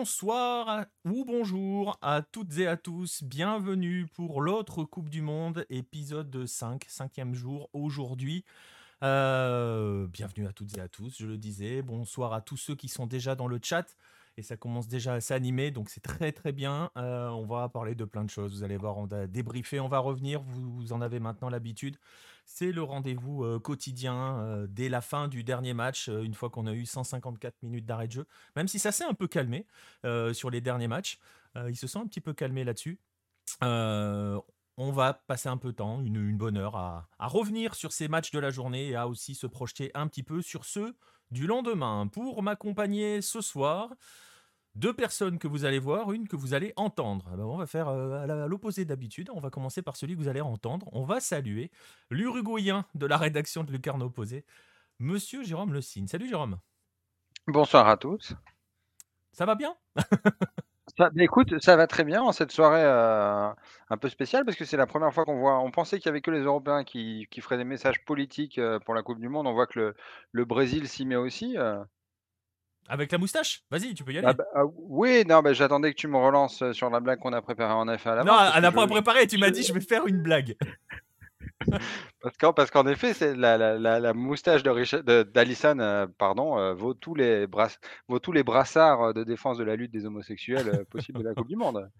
Bonsoir ou bonjour à toutes et à tous. Bienvenue pour l'autre Coupe du Monde, épisode 5, cinquième jour aujourd'hui. Euh, bienvenue à toutes et à tous, je le disais. Bonsoir à tous ceux qui sont déjà dans le chat. Et ça commence déjà à s'animer, donc c'est très très bien. Euh, on va parler de plein de choses. Vous allez voir, on va débriefer, on va revenir. vous en avez maintenant l'habitude. C'est le rendez-vous euh, quotidien euh, dès la fin du dernier match, euh, une fois qu'on a eu 154 minutes d'arrêt de jeu. Même si ça s'est un peu calmé sur les derniers matchs, il se sent un petit peu calmé là-dessus. on va passer un peu de temps, une, bonne heure, à, revenir sur ces matchs de la journée et à aussi se projeter un petit peu sur ceux du lendemain. Pour m'accompagner ce soir, deux personnes que vous allez voir, une que vous allez entendre. Ah ben, on va faire euh, à l'opposé d'habitude. On va commencer par celui que vous allez entendre. On va saluer l'Uruguayen de la rédaction de Lucarne Opposé, Monsieur Jérôme Le Signe. Salut Jérôme. Bonsoir à tous. Ça va bien? Ça, Écoute, ça va très bien en cette soirée euh, un peu spéciale parce que c'est la première fois qu'on voit. On pensait qu'il n'y avait que les Européens qui, feraient des messages politiques euh, pour la Coupe du Monde. On voit que le, le Brésil s'y met aussi. Avec la moustache? Vas-y, tu peux y aller. Ah bah, ah oui, non, mais j'attendais que tu me relances euh, sur la blague qu'on a préparée en effet à la Non, elle n'a pas préparé, tu m'as dit je vais faire une blague. parce qu'en effet, c'est la, la, la, moustache de, euh, pardon, euh, vaut, tous les vaut tous les brassards de défense de la lutte des homosexuels possibles de la Coupe du Monde.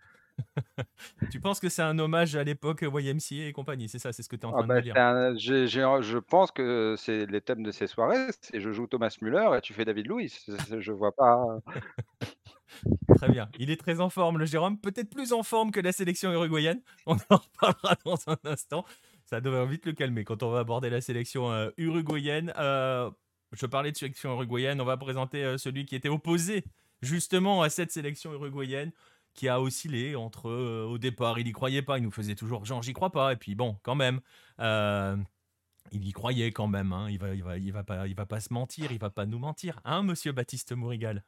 Tu penses que c'est un hommage à l'époque YMCA et compagnie, c'est ça, c'est ce que tu es en ah train de bah, dire. je pense que c'est les thèmes de ces soirées, c'est je joue Thomas Müller et tu fais David Louis. Je vois pas. très bien. Il est très en forme, le Jérôme. Peut-être plus en forme que la sélection uruguayenne. On en reparlera dans un instant. Ça devrait vite le calmer quand on va aborder la sélection euh, uruguayenne. Euh, je parlais de sélection uruguayenne. On va présenter euh, celui qui était opposé justement à cette sélection uruguayenne qui a oscillé entre euh, au départ il y croyait pas, il nous faisait toujours genre j'y crois pas et puis bon quand même euh, il y croyait quand même, hein. il va il va pas il va pas se mentir, il va pas nous mentir, hein Monsieur Baptiste Mourigal?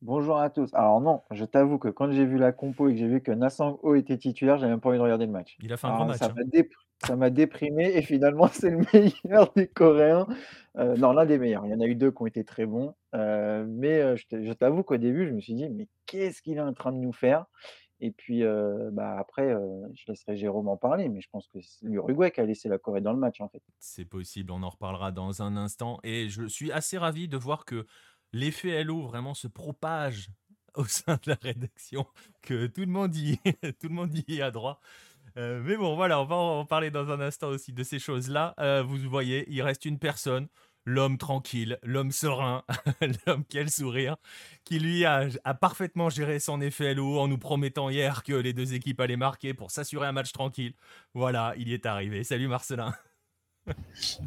Bonjour à tous. Alors non, je t'avoue que quand j'ai vu la compo et que j'ai vu que Nassang O était titulaire, j'avais même pas envie de regarder le match. Il a fait un grand match. Ça hein ça m'a déprimé et finalement c'est le meilleur des Coréens. Euh, non, l'un des meilleurs. Il y en a eu deux qui ont été très bons. Euh, mais euh, je t'avoue qu'au début, je me suis dit, mais qu'est-ce qu'il est en train de nous faire? Et puis bah, après, je laisserai Jérôme en parler, mais je pense que c'est l'Uruguay qui a laissé la Corée dans le match en fait. C'est possible, on en reparlera dans un instant. Et je suis assez ravi de voir que l'effet LO vraiment se propage au sein de la rédaction, que tout le monde y, tout le monde y a droit. Euh, mais bon, voilà, on va en parler dans un instant aussi de ces choses-là. Euh, vous voyez, il reste une personne, l'homme tranquille, l'homme serein, l'homme qui a le sourire, qui lui a, parfaitement géré son effet LO en nous promettant hier que les deux équipes allaient marquer pour s'assurer un match tranquille. Voilà, il y est arrivé. Salut Marcelin.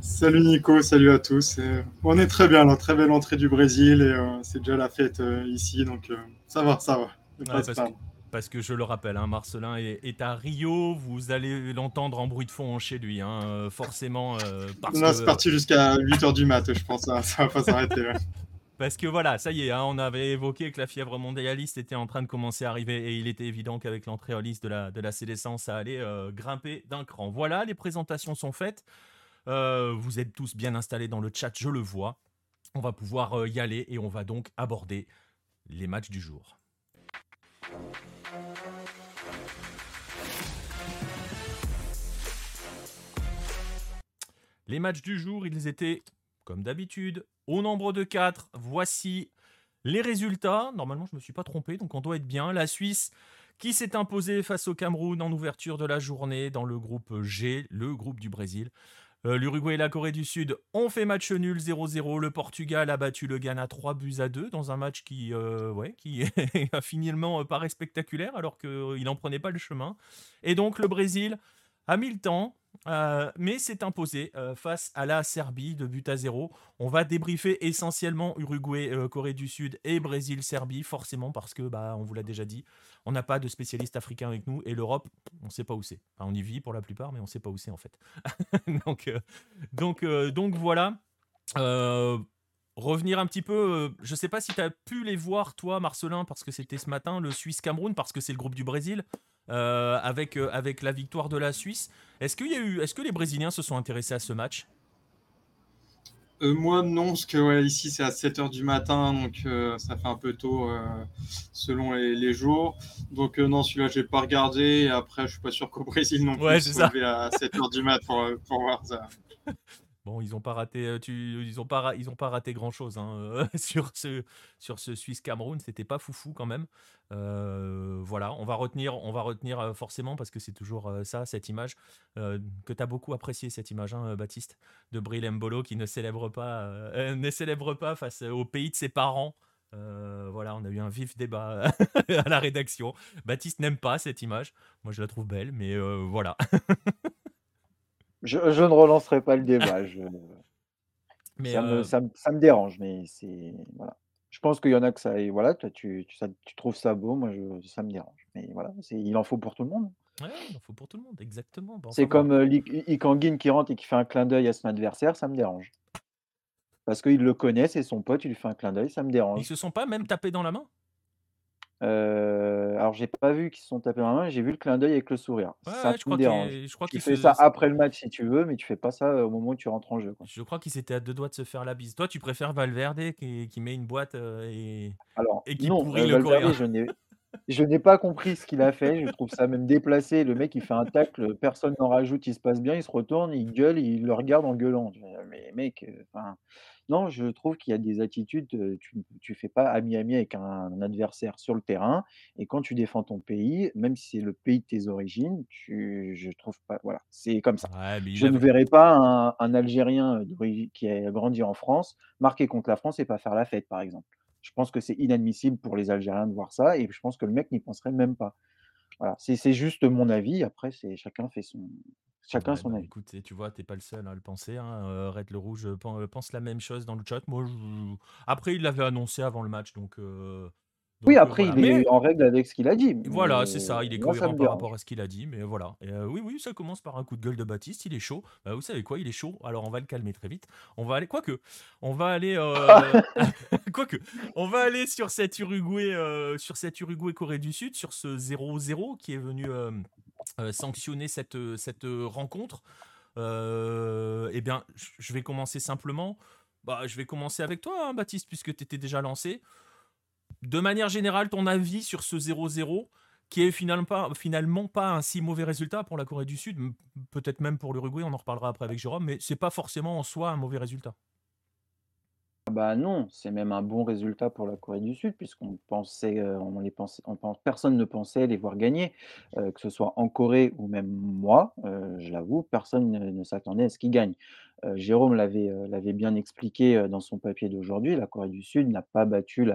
Salut Nico, salut à tous. Euh, on est très bien là, très belle entrée du Brésil et c'est déjà la fête ici, donc ça va, ça va parce que je le rappelle, hein, Marcelin est, à Rio, vous allez l'entendre en bruit de fond chez lui, hein, euh, forcément. Euh, c'est parti jusqu'à 8h du mat, je pense, hein, ça va pas s'arrêter. Parce que voilà, ça y est, on avait évoqué que la fièvre mondialiste était en train de commencer à arriver et il était évident qu'avec l'entrée en liste de la, de la CDC, ça allait euh, grimper d'un cran. Voilà, les présentations sont faites. Vous êtes tous bien installés dans le chat, je le vois. On va pouvoir y aller et on va donc aborder les matchs du jour. Les matchs du jour, ils étaient, comme d'habitude, au nombre de 4. Voici les résultats. Normalement, je ne me suis pas trompé, donc on doit être bien. La Suisse qui s'est imposée face au Cameroun en ouverture de la journée dans le groupe G, le groupe du Brésil. Euh, L'Uruguay et la Corée du Sud ont fait match nul 0-0. Le Portugal a battu le Ghana 3 buts à 2 dans un match qui, euh, ouais, qui a finalement paraît spectaculaire alors qu'il n'en prenait pas le chemin. Et donc le Brésil a mis le temps, euh, mais s'est imposé euh, face à la Serbie de but à zéro. On va débriefer essentiellement Uruguay, euh, Corée du Sud et Brésil, Serbie, forcément parce que, bah, on vous l'a déjà dit, on n'a pas de spécialiste africain avec nous et l'Europe, on ne sait pas où c'est. On y vit pour la plupart, mais on ne sait pas où c'est en fait. donc, donc, donc voilà. revenir un petit peu, je ne sais pas si tu as pu les voir, toi, Marcelin, parce que c'était ce matin, le Suisse-Cameroun, parce que c'est le groupe du Brésil. Euh, avec, euh, avec la victoire de la Suisse. Est-ce, qu'il y a eu, est-ce que les Brésiliens se sont intéressés à ce match? Euh, moi, non, parce que ouais, ici, c'est à 7h du matin, donc ça fait un peu tôt selon les, jours. Donc, non, celui-là, j'ai pas regardé. Et après, je suis pas sûr qu'au Brésil non plus, ouais, c'est ça. à 7h du matin pour, pour voir ça. Bon, ils n'ont pas raté, euh, tu, ils ont pas, ils ont pas raté grand chose hein, euh, sur ce, sur ce Suisse Cameroun. C'était pas foufou quand même. Euh, voilà, on va retenir, on va retenir forcément parce que c'est toujours ça, cette image que tu as beaucoup apprécié cette image, hein, Baptiste, de Bril Mbolo qui ne célèbre pas, ne célèbre pas face au pays de ses parents. voilà, on a eu un vif débat à la rédaction. Baptiste n'aime pas cette image. Moi, je la trouve belle, mais voilà. Je, ne relancerai pas le débat. Mais ça, me, euh ça, me, dérange, mais c'est voilà. Je pense qu'il y en a que ça, et voilà, toi, tu, tu, tu trouves ça beau, moi, je, ça me dérange. Mais voilà, il en faut pour tout le monde. Ouais, il en faut pour tout le monde, exactement. c'est comme euh, Ikangin qui rentre et qui fait un clin d'œil à son adversaire, ça me dérange. Parce qu'il le connaît, c'est son pote, il lui fait un clin d'œil, ça me dérange. Ils se sont pas même tapés dans la main? Euh, alors j'ai pas vu qu'ils se sont tapés dans la main, j'ai vu le clin d'œil avec le sourire. ça je, crois je crois Tu fais ça après le match si tu veux, mais tu fais pas ça au moment où tu rentres en jeu. Je crois qu'ils étaient à deux doigts de se faire la bise. Toi, tu préfères Valverde qui, qui met une boîte euh, et, Alors et qui non, pourrit le Valverde, je n'ai je n'ai pas compris ce qu'il a fait. Je trouve ça même déplacé. Le mec, il fait un tacle, personne n'en rajoute, il se passe bien, il se retourne, il gueule, il le regarde en gueulant. Mais mec, euh, enfin, non, je trouve qu'il y a des attitudes, tu ne fais pas ami-ami avec un adversaire sur le terrain et quand tu défends ton pays, même si c'est le pays de tes origines, tu je trouve pas voilà, c'est comme ça. Je ne verrai pas un Algérien, qui a grandi en France, marquer contre la France et pas faire la fête, par exemple. Je pense que c'est inadmissible pour les Algériens de voir ça et je pense que le mec n'y penserait même pas. Voilà, c'est juste mon avis, après c'est chacun fait son Chacun son bah, avis. écoute, tu vois, t'es pas le seul à le penser. Hein. Euh, Red le Rouge euh, euh, pense la même chose dans le chat. Moi, après, il l'avait annoncé avant le match, donc. oui, après, il est en règle avec ce qu'il a dit. Voilà, c'est ça, il est cohérent par rapport à ce qu'il a dit, mais voilà. oui, oui, ça commence par un coup de gueule de Baptiste, il est chaud. Bah, vous savez quoi, il est chaud, alors on va le calmer très vite. On va aller, quoique, on va aller, quoique, on va aller sur cet Uruguay, sur cet Uruguay Corée du Sud, sur ce 0-0 qui est venu euh, sanctionner cette, euh, cette euh, rencontre Eh bien, je vais commencer simplement. Bah, je vais commencer avec toi, hein, Baptiste, puisque tu étais déjà lancé. De manière générale, ton avis sur ce 0-0 qui est finalement pas, finalement pas un si mauvais résultat pour la Corée du Sud, peut-être même pour l'Uruguay, on en reparlera après avec Jérôme, mais c'est pas forcément en soi un mauvais résultat. Bah non, c'est même un bon résultat pour la Corée du Sud puisqu'on pensait, euh, personne ne pensait les voir gagner, euh, que ce soit en Corée ou même moi, euh, je l'avoue, personne ne s'attendait à ce qu'ils gagnent. Jérôme l'avait, bien expliqué, dans son papier d'aujourd'hui, la Corée du Sud n'a pas battu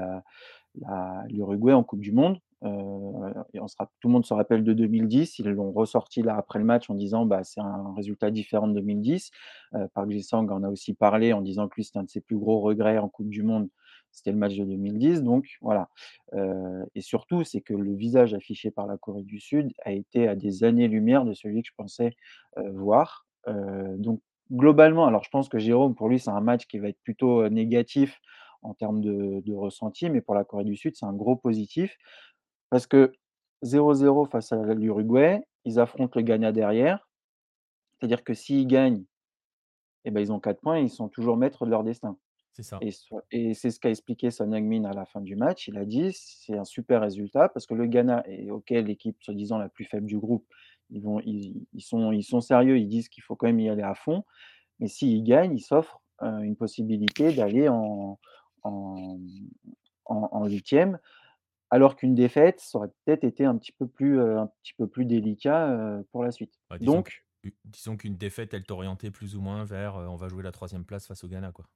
l'Uruguay en coupe du monde. Euh, on sera, tout le monde se rappelle de 2010. Ils l'ont ressorti là après le match en disant bah, c'est un résultat différent de 2010. Euh, Park Ji-sang en a aussi parlé en disant que lui c'était un de ses plus gros regrets en Coupe du Monde. C'était le match de 2010. Donc voilà. Euh, et surtout, c'est que le visage affiché par la Corée du Sud a été à des années-lumière de celui que je pensais voir. donc globalement, alors je pense que Jérôme, pour lui, c'est un match qui va être plutôt négatif en termes de, ressenti, mais pour la Corée du Sud, c'est un gros positif parce que 0-0 face à l'Uruguay, ils affrontent le Ghana derrière. C'est-à-dire que s'ils gagnent, eh ben, ils ont 4 points et ils sont toujours maîtres de leur destin. C'est ça. Et, c'est ce qu'a expliqué Son Heung-min à la fin du match. Il a dit c'est un super résultat parce que le Ghana est OK, l'équipe soi-disant la plus faible du groupe. Ils, vont, ils, sont, ils sont sérieux, ils disent qu'il faut quand même y aller à fond. Mais s'ils gagnent, ils s'offrent une possibilité d'aller en, en, en, huitième alors qu'une défaite, ça aurait peut-être été un petit peu plus, un petit peu plus délicat pour la suite. disons, Donc, disons qu'une défaite, elle t'orientait plus ou moins vers, on va jouer la troisième place face au Ghana, quoi.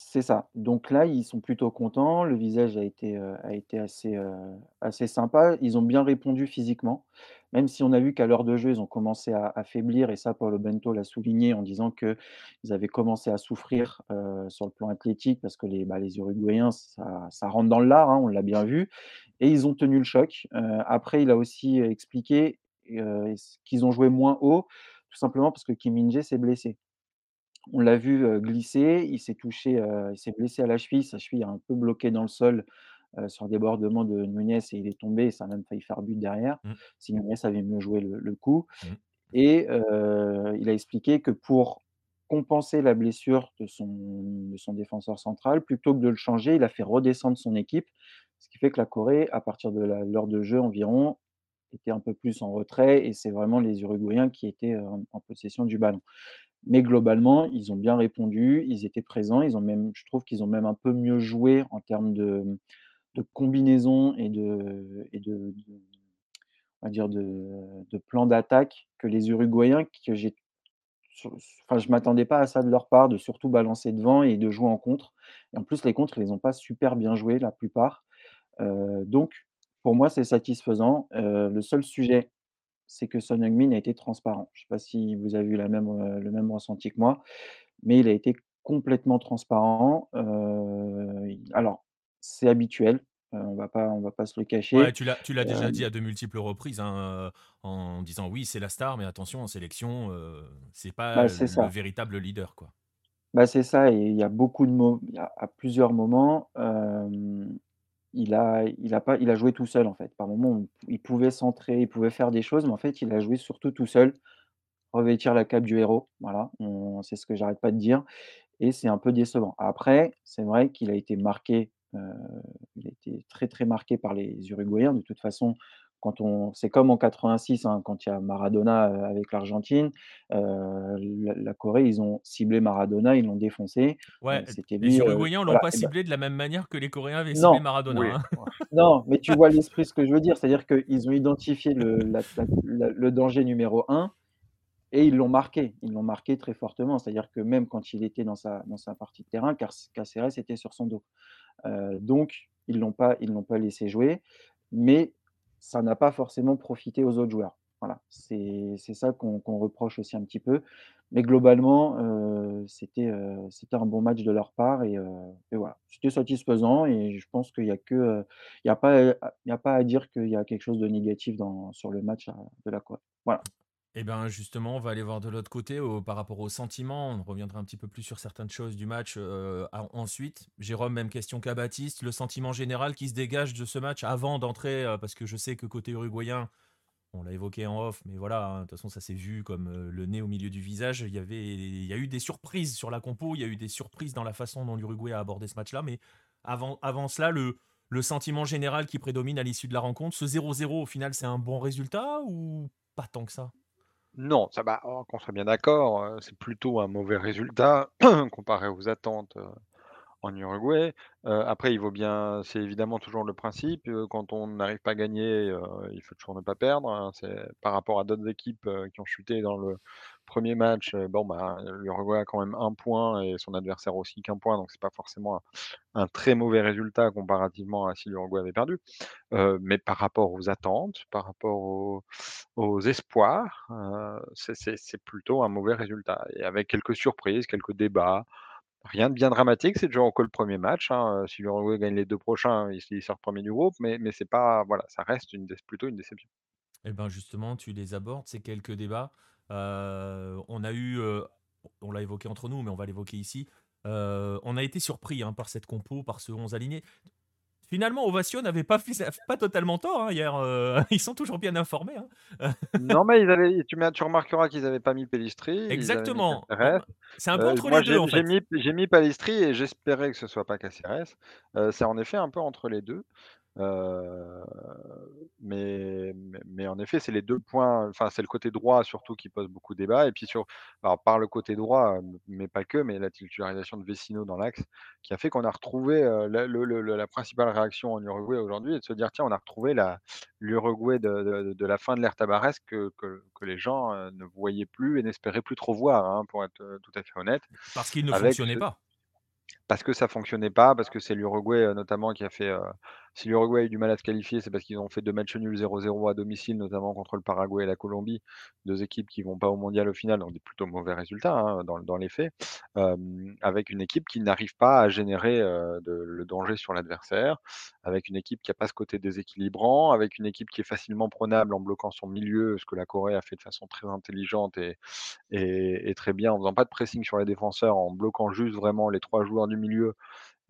C'est ça. Donc là, ils sont plutôt contents. Le visage a été, assez, sympa. Ils ont bien répondu physiquement, même si on a vu qu'à l'heure de jeu, ils ont commencé à faiblir et ça, Paulo Bento l'a souligné en disant qu'ils avaient commencé à souffrir, sur le plan athlétique parce que les, bah, Uruguayens, ça rentre dans l'art, hein, on l'a bien vu et ils ont tenu le choc. Après, il a aussi expliqué, qu'ils ont joué moins haut, tout simplement parce que Kim Min-jae s'est blessé. On l'a vu, glisser, il s'est touché, il s'est blessé à la cheville, sa cheville a un peu bloqué dans le sol, heu, sur débordement de Nunez et il est tombé et ça a même failli faire but derrière, Mmh. si Nunez avait mieux joué le le coup Mmh. et il a expliqué que pour compenser la blessure de son de son défenseur central, plutôt que de le changer, il a fait redescendre son équipe. Ce qui fait que la Corée, à partir de l'heure de jeu environ, était un peu plus en retrait et c'est vraiment les Uruguayens qui étaient, en possession du ballon. Mais globalement, ils ont bien répondu, ils étaient présents, ils ont même je trouve qu'ils ont même un peu mieux joué en termes de de combinaison et de et de on va dire de de plan d'attaque que les Uruguayens que j'ai enfin, je m'attendais pas à ça de leur part, de surtout balancer devant et de jouer en contre. Et en plus les contres, ils les ont pas super bien joués la plupart, heu, donc pour moi, c'est satisfaisant, heu, le seul sujet, c'est que Son Heung-min a été transparent. Je sais pas si vous avez eu la même, heu, le même ressenti que moi, mais il a été complètement transparent, il alors c'est habituel, heu, on va pas on va pas se le Ouais, cacher, tu l'as tu l'as déjà dit hem à de multiples reprises, hein, en disant: «Oui, c'est la star, mais attention en sélection, c'est pas bah, le véritable leader, quoi». Bah, c'est ça et il y a beaucoup de mo il y a à plusieurs moments, il a il a pas il a joué tout seul, en fait. Par moments, il pouvait centrer, il pouvait faire des choses, mais en fait, il a joué surtout tout seul, revêtir la cape du héros, voilà, c'est ce que j'arrête pas de dire et c'est un peu décevant. Après, c'est vrai qu'il a été marqué, heu, il a été très, très marqué par les Uruguayens. De toute façon, quand on c'est comme en 86, hein, quand il y a Maradona, avec l'Argentine, la la Corée, ils ont ciblé Maradona, ils l'ont défoncé, Ouais, les heu, Uruguayens l'ont voilà pas bah ciblé de la même manière que les Coréens avaient ciblé Maradona, Oui, hein. non, mais tu vois l'esprit, ce que je veux dire, c'est-à-dire qu'ils ont identifié le la la la le danger numéro 1 et ils l'ont marqué. Ils l'ont marqué très fortement. C'est-à-dire que même quand il était dans sa dans sa partie de terrain, Caceres était sur son dos. Donc ils l'ont pas ils l'ont pas laissé jouer, mais ça n'a pas forcément profité aux autres joueurs. Voilà, c'est ça qu'on reproche aussi un petit peu. Mais globalement, c'était, heu, c'était un bon match de leur part et et voilà. C'était satisfaisant et je pense qu'il y a que, il a pas, il a pas à dire qu'il y a quelque chose de négatif dans sur le match, de la Corée. Voilà. Et ben, justement, on va aller voir de l'autre côté, par rapport aux sentiments. On reviendra un petit peu plus sur certaines choses du match, heu, a ensuite. Jérôme, même question qu'à Baptiste. Le sentiment général qui se dégage de ce match avant d'entrer, heu, parce que je sais que côté uruguayen, on l'a évoqué en off, mais voilà, hein, de toute façon, ça s'est vu comme, heu, le nez au milieu du visage. Il y avait a eu des surprises sur la compo, il y a eu des surprises dans la façon dont l'Uruguay a abordé ce match-là, mais avant cela, le le sentiment général qui prédomine à l'issue de la rencontre, ce 0-0 au final, c'est un bon résultat ou pas tant que ça? Non, ça va, oh, qu'on soit bien d'accord, heu, c'est plutôt un mauvais résultat comparé aux attentes, heu, en Uruguay. Heu, après il vaut bien c'est évidemment toujours le principe, quand on n'arrive pas à gagner, il faut toujours ne pas perdre, hein. C'est par rapport à d'autres équipes, qui ont chuté dans le premier match, bon, bah, l'Uruguay a quand même un point et son adversaire aussi qu'un point, donc c'est pas forcément un très mauvais résultat comparativement à si l'Uruguay avait perdu. Mais par rapport aux attentes, par rapport aux espoirs, c'est plutôt un mauvais résultat et avec quelques surprises, quelques débats. Rien de bien dramatique, c'est toujours que le premier match, hein, si l'Uruguay gagne les 2 prochains, il sort premier du groupe, mais pas voilà, ça reste une plutôt une déception. Eh ben, justement, tu les abordes, ces quelques débats. Heu, on a eu, heu, on l'a évoqué entre nous, mais on va l'évoquer ici. Heu, on a été surpris, hein, par cette compo, par ce 11 aligné. Finalement, Ovation n'avait pas pas totalement tort, hein, hier, ils sont toujours bien informés, hein. Non, mais ils avaient tu tu remarqueras qu'ils avaient pas mis Pellistri, Exactement, Caceres. c'est un peu entre les 2 j'ai en j'ai fait. mis mis Pellistri et j'espérais que ce soit pas Caceres. C'est en effet un peu entre les 2. Mais en effet, c'est les 2 points enfin, c'est le côté droit surtout qui pose beaucoup de débat et puis sur alors par le côté droit, mais pas que, mais la titularisation de Vecino dans l'axe qui a fait qu'on a retrouvé, la le le le la principale réaction en Uruguay aujourd'hui est de se dire: «Tiens, on a retrouvé l'Uruguay de de de la fin de l'ère Tabarès que que que les gens, ne voyaient plus et n'espéraient plus trop voir», hein, pour être, tout à fait honnête. Parce qu'il ne fonctionnait pas. parce que ça fonctionnait pas, parce que c'est l'Uruguay, notamment qui a fait, si l'Uruguay a eu du mal à se qualifier, c'est parce qu'ils ont fait 2 matchs nuls 0-0 à domicile, notamment contre le Paraguay et la Colombie, 2 équipes qui vont pas au mondial au final, donc des plutôt mauvais résultats, hein, dans les faits. Avec une équipe qui n'arrive pas à générer, le danger sur l'adversaire, avec une équipe qui a pas ce côté déséquilibrant, avec une équipe qui est facilement prenable en bloquant son milieu, ce que la Corée a fait de façon très intelligente et et très bien, en faisant pas de pressing sur les défenseurs, en bloquant juste vraiment les 3 joueurs du milieu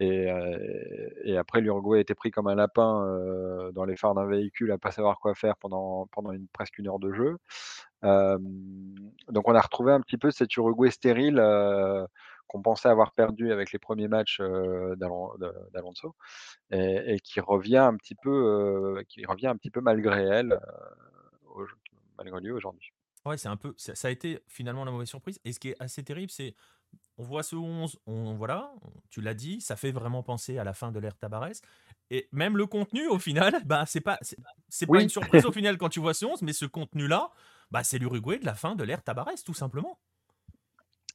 et après l'Uruguay a été pris comme un lapin, dans les phares d'un véhicule à pas savoir quoi faire pendant pendant une presque 1 heure de jeu. Donc on a retrouvé un petit peu cet Uruguay stérile, qu'on pensait avoir perdu avec les premiers matchs, d'Alonso et qui revient un petit peu, qui revient un petit peu malgré elle, malgré lui aujourd'hui. Ouais, c'est un peu ça a été finalement la mauvaise surprise et ce qui est assez terrible, c'est on voit ce 11, on voilà, tu l'as dit, ça fait vraiment penser à la fin de l'ère Tabarès et même le contenu au final, bah, c'est pas c'est c'est pas une surprise au final quand tu vois ce 11, mais ce contenu-là, bah, c'est l'Uruguay de la fin de l'ère Tabarès tout simplement.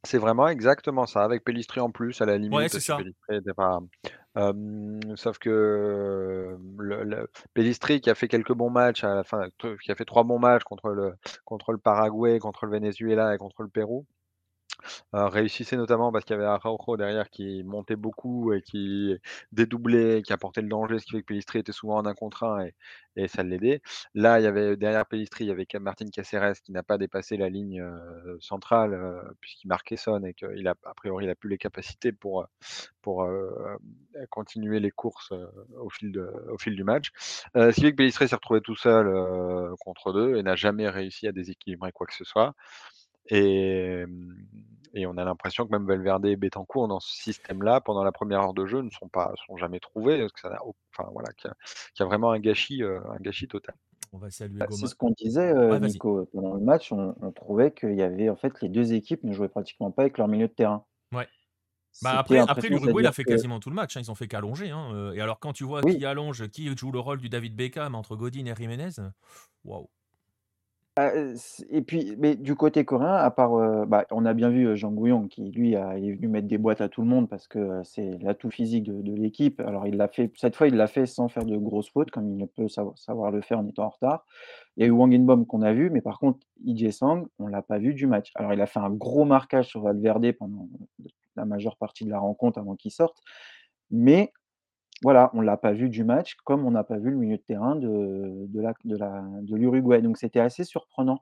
C'est vraiment exactement ça, avec Pellistri en plus à la Ouais, limite, c'est si ça. Pas sauf que, le le Pellistri qui a fait quelques bons matchs à la fin, qui a fait 3 bons matchs contre le contre le Paraguay, contre le Venezuela et contre le Pérou. Heu, réussissait notamment parce qu'il y avait Araujo derrière qui montait beaucoup et qui dédoublait, qui apportait le danger, ce qui fait que Pellistri était souvent en 1 contre 1 et ça l'aidait. Là, il y avait derrière Pellistri, il y avait Martin Caceres qui n'a pas dépassé la ligne, heu, centrale, heu, puisqu'il marquait Son et qu'il a a priori, il a plus les capacités pour, pour, continuer les courses, au fil de au fil du match. Ce qui fait que Pellistri s'est retrouvé tout seul, contre 2 et n'a jamais réussi à déséquilibrer quoi que ce soit et et on a l'impression que même Valverde et Bentancur dans ce système-là, pendant la 1re heure de jeu, ne sont pas sont jamais trouvés, parce que ça n'a au enfin voilà, qu'il y a qu'il y a vraiment un gâchis, un gâchis total. On va saluer Bah, c'est ce qu'on disait, vas-y. Nico, pendant le match, on on trouvait qu'il y avait en fait, les 2 équipes ne jouaient pratiquement pas avec leur milieu de terrain. Ouais. Bah, après après l'Uruguay, il a fait que quasiment tout le match, hein, ils ont fait qu'allonger, hein, et alors quand tu vois Oui. qui allonge, qui joue le rôle du David Beckham entre Godin et Jiménez, waouh! C et puis mais du côté coréen, à part, bah, on a bien vu, Jang Woo-young qui lui a il est venu mettre des boîtes à tout le monde parce que, c'est l'atout physique de l'équipe. Alors il l'a fait cette fois, il l'a fait sans faire de grosses fautes comme il le peut savoir le faire en étant en retard. Il y a eu Hwang In-beom qu'on a vu, mais par contre, Lee Jae-sang, on l'a pas vu du match. Alors il a fait un gros marquage sur Valverde pendant la majeure partie de la rencontre avant qu'il sorte, mais voilà, on l'a pas vu du match, comme on n'a pas vu le milieu de terrain de de la de la de l'Uruguay. Donc c'était assez surprenant,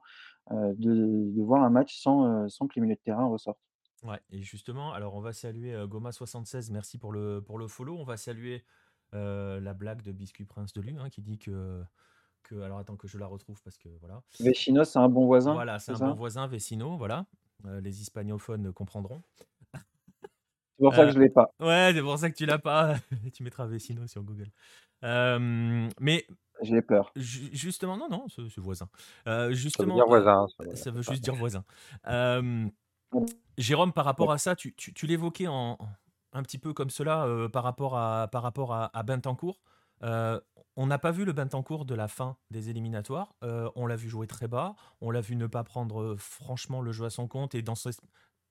de de voir un match sans, sans que les milieux de terrain ressortent. Ouais et justement, alors on va saluer, heu, Goma76, merci pour le pour le follow. On va saluer, la blague de Biscuit Prince de Lu, hein, qui dit que que alors attends que je la retrouve parce que voilà. Vecino, c'est un bon voisin, Voilà, c'est un bon voisin, Vecino, voilà, les hispanophones comprendront. C'est pour ça que je l'ai pas. ouais, c'est pour ça que tu l'as pas, tu mettras Vecino sur Google. Hem, mais J'ai peur. ju justement non, non, c'est c'est voisin. Heu, Ça veut justement, dire voisin, ça veut ça juste dire voisin. Jérôme, par rapport à ça, tu tu tu l'évoquais en un petit peu comme cela, par rapport à par rapport à. Heu, on n'a pas vu le Bentancur de la fin des éliminatoires, on l'a vu jouer très bas, on l'a vu ne pas prendre, franchement le jeu à son compte et dans ce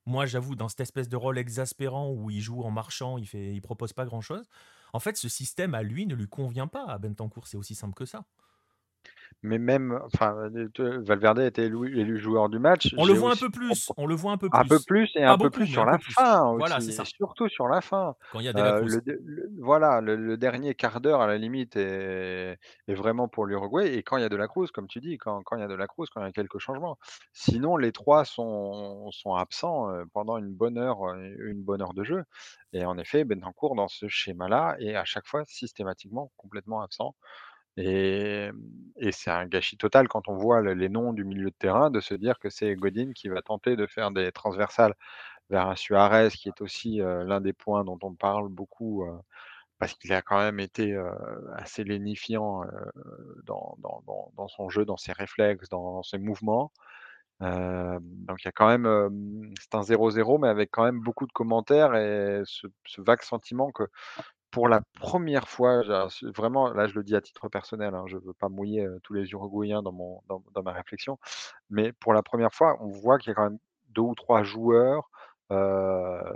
moi j'avoue, dans cette espèce de rôle exaspérant où il joue en marchant, il fait propose pas grand chose. En fait, ce système à lui ne lui convient pas à Bentancur, c'est aussi simple que ça. Mais même, enfin, heu, te Valverde a été élu élu joueur du match. On le voit un peu plus, on le voit un peu un peu plus. plus et Pas un peu beaucoup, plus sur un peu la plus. fin Voilà, c'est ça. surtout sur la fin. Quand il y a De la Heu, Cruz. le voilà, le le dernier 1/4 d'heure à la limite est est vraiment pour l'Uruguay et quand il y a De la Cruz, comme tu dis, quand quand il y a De la Cruz, quand il y a quelques changements. Sinon les 3 sont sont absents, pendant une bonne heure, heu, une bonne heure de jeu et en effet, Bentancur dans ce schéma-là est à chaque fois systématiquement complètement absent et c'est un gâchis total quand on voit le les noms du milieu de terrain, de se dire que c'est Godin qui va tenter de faire des transversales vers un Suárez qui est aussi, l'un des points dont on parle beaucoup, parce qu'il a quand même été, assez lénifiant, dans son jeu, dans ses réflexes, dans ses mouvements. Donc il y a quand même, c'est un 0-0 mais avec quand même beaucoup de commentaires et ce vague sentiment que pour la première fois, vraiment là je le dis à titre personnel, hein, je veux pas mouiller, tous les Uruguayens dans mon dans dans ma réflexion, mais pour la première fois, on voit qu'il y a quand même 2 ou 3 joueurs,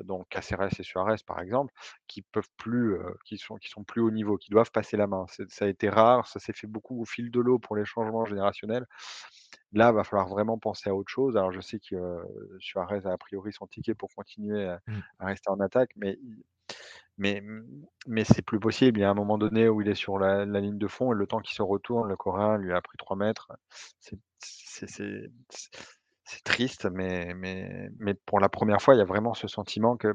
donc Caceres et Suarez par exemple, qui peuvent plus, qui sont qui sont plus haut niveau, qui doivent passer la main. Ça a été rare, ça s'est fait beaucoup au fil de l'eau pour les changements générationnels. Là, va falloir vraiment penser à autre chose. Alors je sais que, Suarez a a priori son ticket pour continuer à Mmh. à rester en attaque, mais il mais mais c'est plus possible. Il y a un moment donné où il est sur la ligne de fond et le temps qu'il se retourne, le Coréen lui a pris 3 mètres. C'est triste, mais mais mais pour la première fois, il y a vraiment ce sentiment que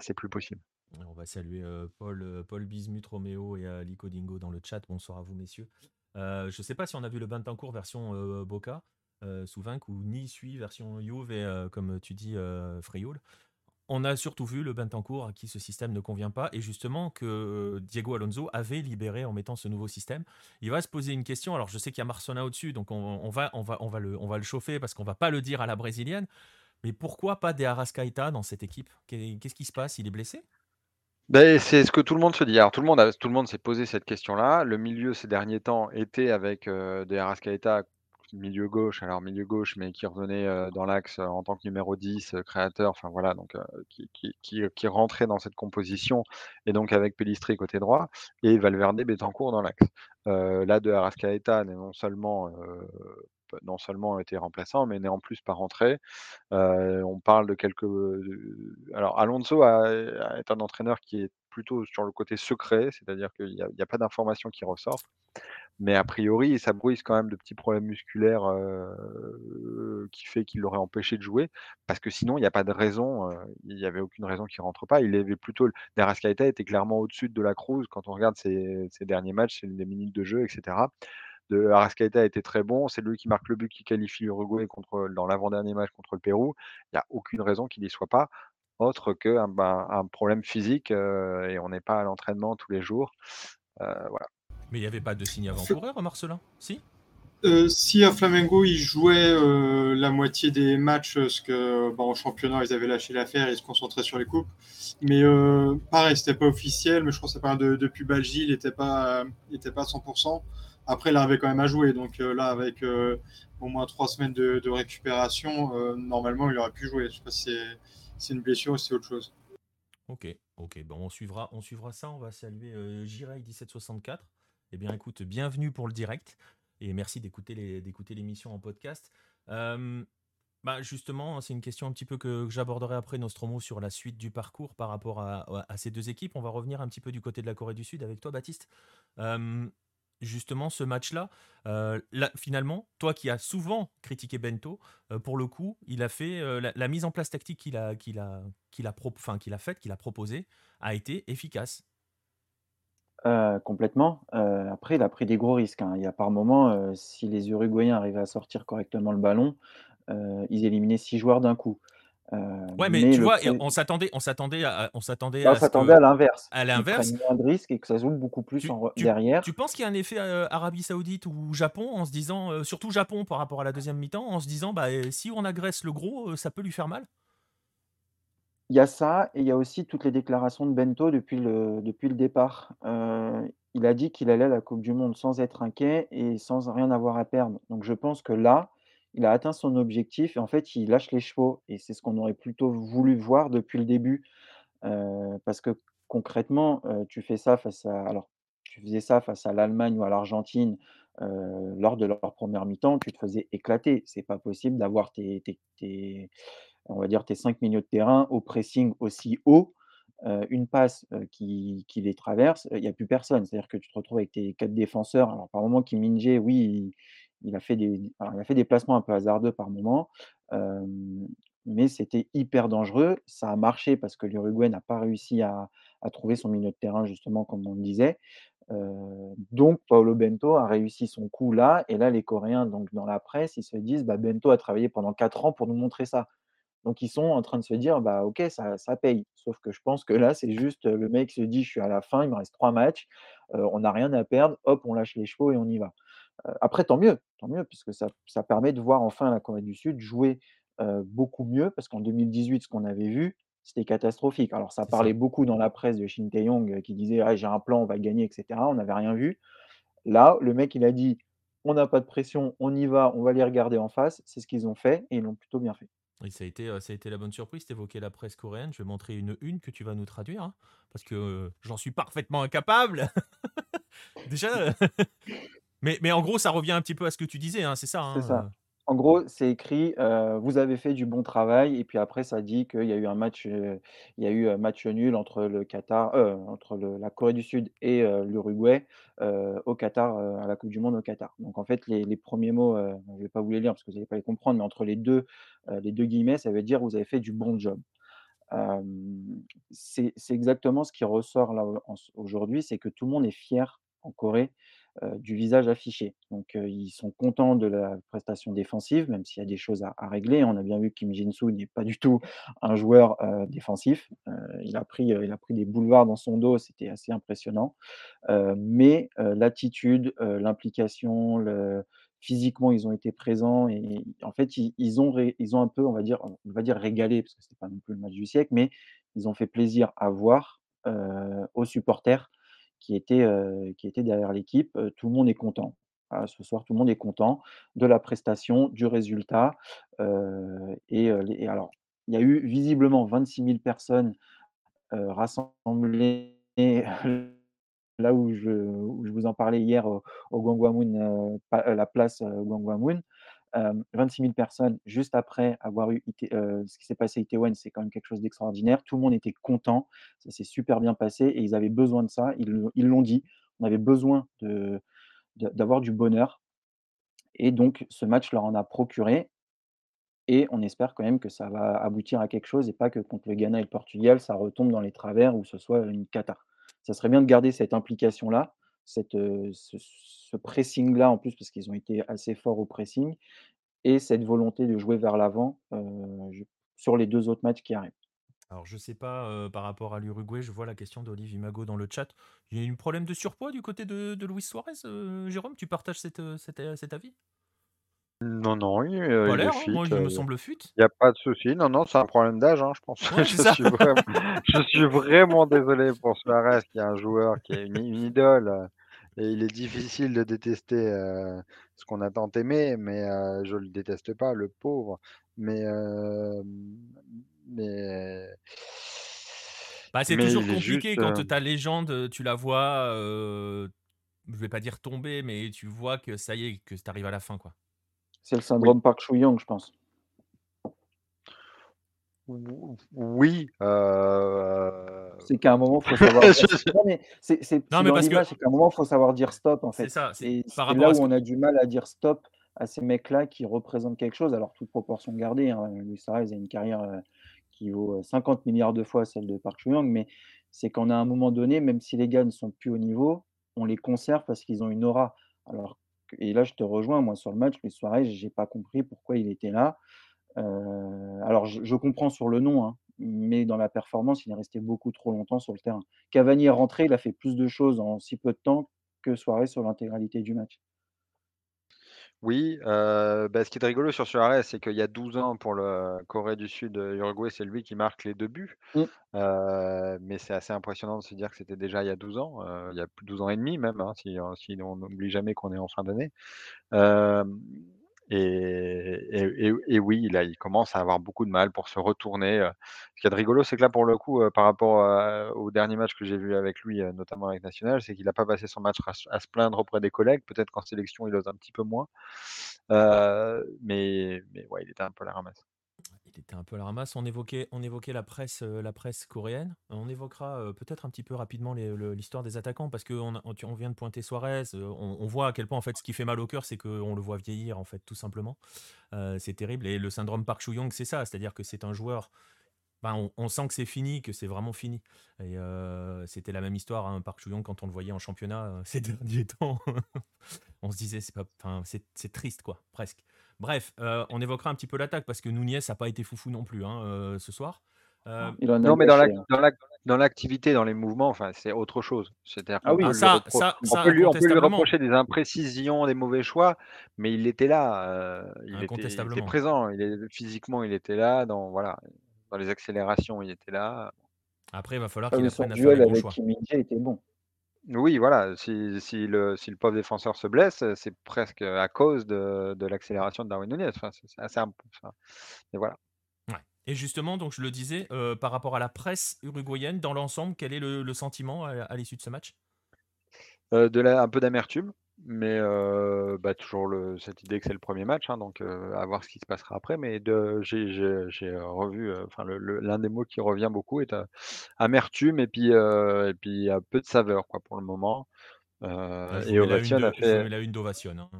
c'est plus possible. On va saluer, heu, Paul, heu, Paul Bismuth, Roméo et Aliko Dingo dans le chat. Bonsoir à vous messieurs. Je sais pas si on a vu le Bentancur version, heu, Boca, sous Vaincre ou Nisui version Juve et comme tu dis, Frioul. On a surtout vu le Bentancur à qui ce système ne convient pas et justement que Diego Alonso avait libéré en mettant ce nouveau système. Il va se poser une question, alors je sais qu'il y a Marsona au-dessus, donc on va on va on va le on va le chauffer parce qu'on va pas le dire à la brésilienne, mais pourquoi pas De Arrascaeta dans cette équipe? Qu'est qu'est-ce qui se passe? Il est blessé? Beh, c'est ce que tout le monde se dit. Alors tout le monde monde s'est posé cette question-là. Le milieu ces derniers temps était avec, heu, De Arrascaeta, milieu gauche, alors milieu gauche, mais qui revenait, dans l'axe, en tant que numéro 10, heu, créateur, enfin voilà donc, qui qui qui, rentrait dans cette composition et donc avec Pellistri côté droit et Valverde, Bentancur dans l'axe. Là, De Arrascaeta n'est non seulement, non seulement était remplaçant, mais n'est en plus pas rentré. On parle de quelques, alors Alonso est un entraîneur qui est plutôt sur le côté secret, c'est-à-dire qu'il y a pas d'informations qui ressortent. Mais a priori, ça bruisse quand même de petits problèmes musculaires, qui fait qu'il l'aurait empêché de jouer. Parce que sinon, il y a pas de raison, il y avait aucune raison qu'il rentre pas. Il avait plutôt De Arrascaeta était clairement au-dessus de la Cruz quand on regarde ses derniers matchs, ses minutes de jeu et cetera. De Arrascaeta était très bon, c'est lui qui marque le but qui qualifie l'Uruguay contre dans l'avant-dernier match contre le Pérou. Il y a aucune raison qu'il y soit pas, autre qu'un, ben, un problème physique, et on n'est pas à l'entraînement tous les jours. Voilà. Mais il y avait pas de signe avant-coureur, Marcelin? Si? Heu, si à Flamengo, il jouait, heu, la moitié des matchs, parce que, bah, en championnat, ils avaient lâché l'affaire, ils se concentraient sur les coupes. Mais, heu, pareil, c'était pas officiel, mais je crois que ça parle de de pubalgie, il était pas, il était pas à 100 Après, il arrivait quand même à jouer, donc, là, avec, au moins 3 semaines de de récupération, normalement, il aurait pu jouer. Je sais pas si c'est une blessure ou c'est autre chose. OK, OK. Bon, on suivra on suivra ça. On va saluer, heu, Jireil1764. Eh bien, écoute, bienvenue pour le direct et merci d'écouter l'émission en podcast. Hem, bah, justement, c'est une question un petit peu que j'aborderai après Nostromo sur la suite du parcours par rapport à ces 2 équipes. On va revenir un petit peu du côté de la Corée du Sud avec toi, Baptiste. Hem, justement, ce match-là, là, finalement, toi qui as souvent critiqué Bento, heu, pour le coup, il a fait, heu, la mise en place tactique qu'il a qu'il a faite, qu'il a proposée, a été efficace. Complètement. Après, il a pris des gros risques, hein. Il y a par moments, heu, si les Uruguayens arrivaient à sortir correctement le ballon, ils éliminaient 6 joueurs d'un coup. Heu, Ouais, mais mais tu vois, on s'attendait on s'attendait à on s'attendait on à s'attendait à l'inverse, à l'inverse. moins de risques et que ça joue beaucoup plus Tu en re tu tu derrière. penses qu'il y a un effet, heu, Arabie Saoudite ou Japon en se disant, heu, surtout Japon par rapport à la deuxième mi-temps, en se disant: «Bah, si on agresse le gros, ça peut lui faire mal»? Il y a ça et il y a aussi toutes les déclarations de Bento depuis le depuis le départ. Il a dit qu'il allait à la coupe du monde sans être inquiet et sans rien avoir à perdre. Donc je pense que là, il a atteint son objectif et en fait, il lâche les chevaux et c'est ce qu'on aurait plutôt voulu voir depuis le début. Parce que concrètement, tu fais ça face alors tu faisais ça face à l'Allemagne ou à l'Argentine, lors de leur première mi-temps, tu te faisais éclater. C'est pas possible d'avoir tes on va dire tes 5 milieux de terrain au pressing aussi haut, une passe, qui les traverse, il y a plus personne. C'est-à-dire que tu te retrouves avec tes 4 défenseurs. Alors par moment, Kim Min-jae, oui, il a fait des placements un peu hasardeux par moment, mais c'était hyper dangereux. Ça a marché parce que l'Uruguay n'a pas réussi à trouver son milieu de terrain justement comme on le disait. Donc Paulo Bento a réussi son coup là et là les Coréens donc dans la presse, ils se disent: «Bah, Bento a travaillé pendant 4 ans pour nous montrer ça». Donc ils sont en train de se dire: «Bah, OK, ça ça paye». Sauf que je pense que là, c'est juste, le mec se dit: «Je suis à la fin, il me reste 3 matchs, on n'a rien à perdre, hop, on lâche les chevaux et on y va». Après tant mieux, tant mieux puisque ça ça permet de voir enfin la Corée du Sud jouer, beaucoup mieux parce qu'en 2018, ce qu'on avait vu, c'était catastrophique. Alors ça parlait beaucoup dans la presse de Shin Tae-yong, qui disait: «Ah, j'ai un plan, on va gagner et cetera». On n'avait rien vu. Là, le mec, il a dit: «On n'a pas de pression, on y va, on va les regarder en face». C'est ce qu'ils ont fait et ils l'ont plutôt bien fait. Et ça a été, heu, ça a été la bonne surprise. Tu évoquais la presse coréenne, je vais montrer une une que tu vas nous traduire, hein, parce que, j'en suis parfaitement incapable. Déjà, mais mais en gros, ça revient un petit peu à ce que tu disais, hein, c'est ça, C'est hein, ça. heu? En gros, c'est écrit, «Vous avez fait du bon travail» et puis après ça dit qu'il y a eu un match, il y a eu un match nul entre le Qatar, entre le la Corée du Sud et l'Uruguay, au Qatar, à la coupe du monde au Qatar. Donc en fait, les les 1 mots, je vais pas vous les lire parce que vous allez pas les comprendre, mais entre les 2, heu, les 2 guillemets, ça veut dire: «Vous avez fait du bon job». C'est exactement ce qui ressort là, aujourd'hui, c'est que tout le monde est fier en Corée, du visage affiché. Donc, ils sont contents de la prestation défensive, même s'il y a des choses à régler. On a bien vu que Kim Jin-soo n'est pas du tout un joueur, défensif. Il a pris, il a pris des boulevards dans son dos, c'était assez impressionnant. Mais, l'attitude, l'implication, physiquement, ils ont été présents et en fait, ils ont ils ont un peu, on va dire on va dire régalé, parce que c'était pas non plus le match du siècle, mais ils ont fait plaisir à voir, aux supporters qui étaient, heu, qui étaient derrière l'équipe. Tout le monde est content. Ce soir, tout le monde est content de la prestation, du résultat, et alors, il y a eu visiblement 26 000 personnes, rassemblées là où je je vous en parlais hier au au la place, heu, Gwanghwamun. Hem, 26 000 personnes juste après avoir eu ce qui s'est passé à Itaewon, c'est quand même quelque chose d'extraordinaire. Tout le monde était content, ça s'est super bien passé et ils avaient besoin de ça. Ils l'ont dit, on avait besoin de de d'avoir du bonheur et donc ce match leur en a procuré et on espère quand même que ça va aboutir à quelque chose et pas que contre le Ghana et le Portugal, ça retombe dans les travers ou ce soit une cata. Ça serait bien de garder cette implication-là, cette, ce pressing-là en plus parce qu'ils ont été assez forts au pressing et cette volonté de jouer vers l'avant, sur les 2 autres matchs qui arrivent. Alors je sais pas, par rapport à l'Uruguay, je vois la question d'Olive Imago dans le chat. Il y a eu un problème de surpoids du côté de de Luis Suarez, Jérôme? Tu partages cet, heu, cet, heu, cet avis? Non, non, il, heu, Pas il est hein, fit, moi, il heu, me semble fit. il y a pas de souci. Non, non, c'est un problème d'âge, hein, je pense. Ouais, c'est Je ça. suis vraiment je suis vraiment désolé pour Suarez qui est un joueur qui est une une idole, heu et il est difficile de détester, heu, ce qu'on a tant aimé, mais heu, je le déteste pas, le pauvre. Mais mais Bah, c'est mais toujours il est juste, compliqué quand ta légende, tu la vois, heu, je vais pas dire tomber, mais tu vois que ça y est, que tu arrives à la fin, quoi. C'est le oui. syndrome Park Chu-young, je pense. Ou oui, heu, C'est qu'à un moment, il faut savoir non, mais c'est qu'à un moment, il faut savoir dire stop, en c'est fait ça, c'est et par c'est rapport là ce où on a du mal à dire stop à ces mecs-là qui représentent quelque chose, alors toute proportion gardée, hein. Luis Suarez a une carrière, heu, qui vaut, heu, 50 000 de fois celle de Park Chu-young, mais c'est qu'en à un moment donné, même si les gars ne sont plus au niveau, on les conserve parce qu'ils ont une aura. Alors et là, je te rejoins, moi, sur le match, Luis Suarez, j'ai pas compris pourquoi il était là. Heu, alors je je comprends sur le nom, hein, mais dans la performance, il est resté beaucoup trop longtemps sur le terrain. Cavani est rentré, il a fait plus de choses en si peu de temps que Suarez sur l'intégralité du match. Oui, bah, ce qui est rigolo sur Suarez, c'est qu'il y a 12 ans pour le Corée du Sud, Uruguay, c'est lui qui marque les 2 buts. Mmh. Mais c'est assez impressionnant de se dire que c'était déjà il y a 12 ans, il y a plus 12 ans et demi même, hein, si, heu, si on n'oublie jamais qu'on est en fin d'année. Et et et oui, là, il commence à avoir beaucoup de mal pour se retourner. Ce qu'il y a de rigolo, c'est que là, pour le coup, par rapport à au dernier match que j'ai vu avec lui, notamment avec National, c'est qu'il a pas passé son match à se à se plaindre auprès des collègues. Peut-être qu'en sélection, il ose un petit peu moins. Heu, mais mais ouais, il était un peu à la ramasse. Il était un peu la ramasse. On évoquait, on évoquait la presse, euh, la presse coréenne. On évoquera euh, peut-être un petit peu rapidement l'histoire des attaquants parce qu'on on, vient de pointer Suarez. euh, on, voit à quel point en fait ce qui fait mal au cœur, c'est qu'on le voit vieillir en fait tout simplement. C'est terrible. Et le syndrome Park Chu-young, c'est ça, c'est-à-dire que c'est un joueur. ben, on, sent que c'est fini, que c'est vraiment fini. C'était la même histoire, hein, Park Chu-young, quand on le voyait en championnat ces derniers temps. on se disait, c'est c'est triste quoi, presque. Bref, euh, on évoquera un petit peu l'attaque parce que Nunez n'a pas été foufou non plus hein, euh, ce soir. Euh, Il en a Non, mais dans la- gâché, hein. dans la- dans l'activité, dans les mouvements, enfin, c'est autre chose. C'est-à-dire Ah qu'on oui. peut Ah, lui ça- repro- ça- on ça, peut lui- on peut lui incontestablement. reprocher des imprécisions, des mauvais choix, mais il était là. euh, il, était, il était présent. Il est, physiquement, il était là. Dans, voilà, dans les accélérations, il était là. Après, il va falloir Ah, qu'il apprenne à faire les duel bons choix. Était bon. Oui, voilà. Si, si le, si le pauvre défenseur se blesse, c'est presque à cause de, de l'accélération de Darwin Nunez. Enfin, c'est c'est assez imp- enfin, et voilà. Ouais. Et justement, donc je le disais, euh, par rapport à la presse uruguayenne, dans l'ensemble, quel est le, le sentiment à, à l'issue de ce match? Euh, de la, un peu d'amertume, mais euh, bah, toujours le, cette idée que c'est le premier match, hein, donc euh, à voir ce qui se passera après. Mais de, j'ai, j'ai, j'ai revu, euh, enfin le, le- l'un des mots qui revient beaucoup est euh, amertume et puis euh, et puis un peu de saveur quoi pour le moment. Euh, Je et vous mets la une Ovation de- a je vous mets fait, la une d'Ovation. hein.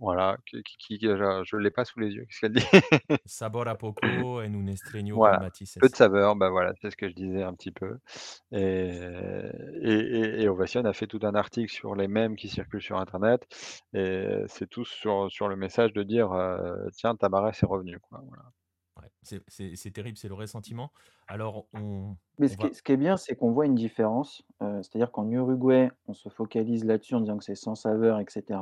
Voilà, qui, qui, qui- je, je l'ai pas sous les yeux. Qu'est-ce qu'elle dit? Sabor a poco en un estreño Voilà, con matices. peu de saveur, bah voilà, c'est ce que je disais un petit peu. Et, et, et- et Ovation a fait tout un article sur les mèmes qui circulent sur Internet. Et c'est tous sur, sur le message de dire euh, tiens, Tabarès est revenu. Quoi, voilà. Ouais, c'est- c'est c'est terrible, c'est le ressentiment. Alors, on, Mais on ce qui va. est, ce qui est bien, c'est qu'on voit une différence. euh, C'est-à-dire qu'en Uruguay, on se focalise là-dessus en disant que c'est sans saveur, etc.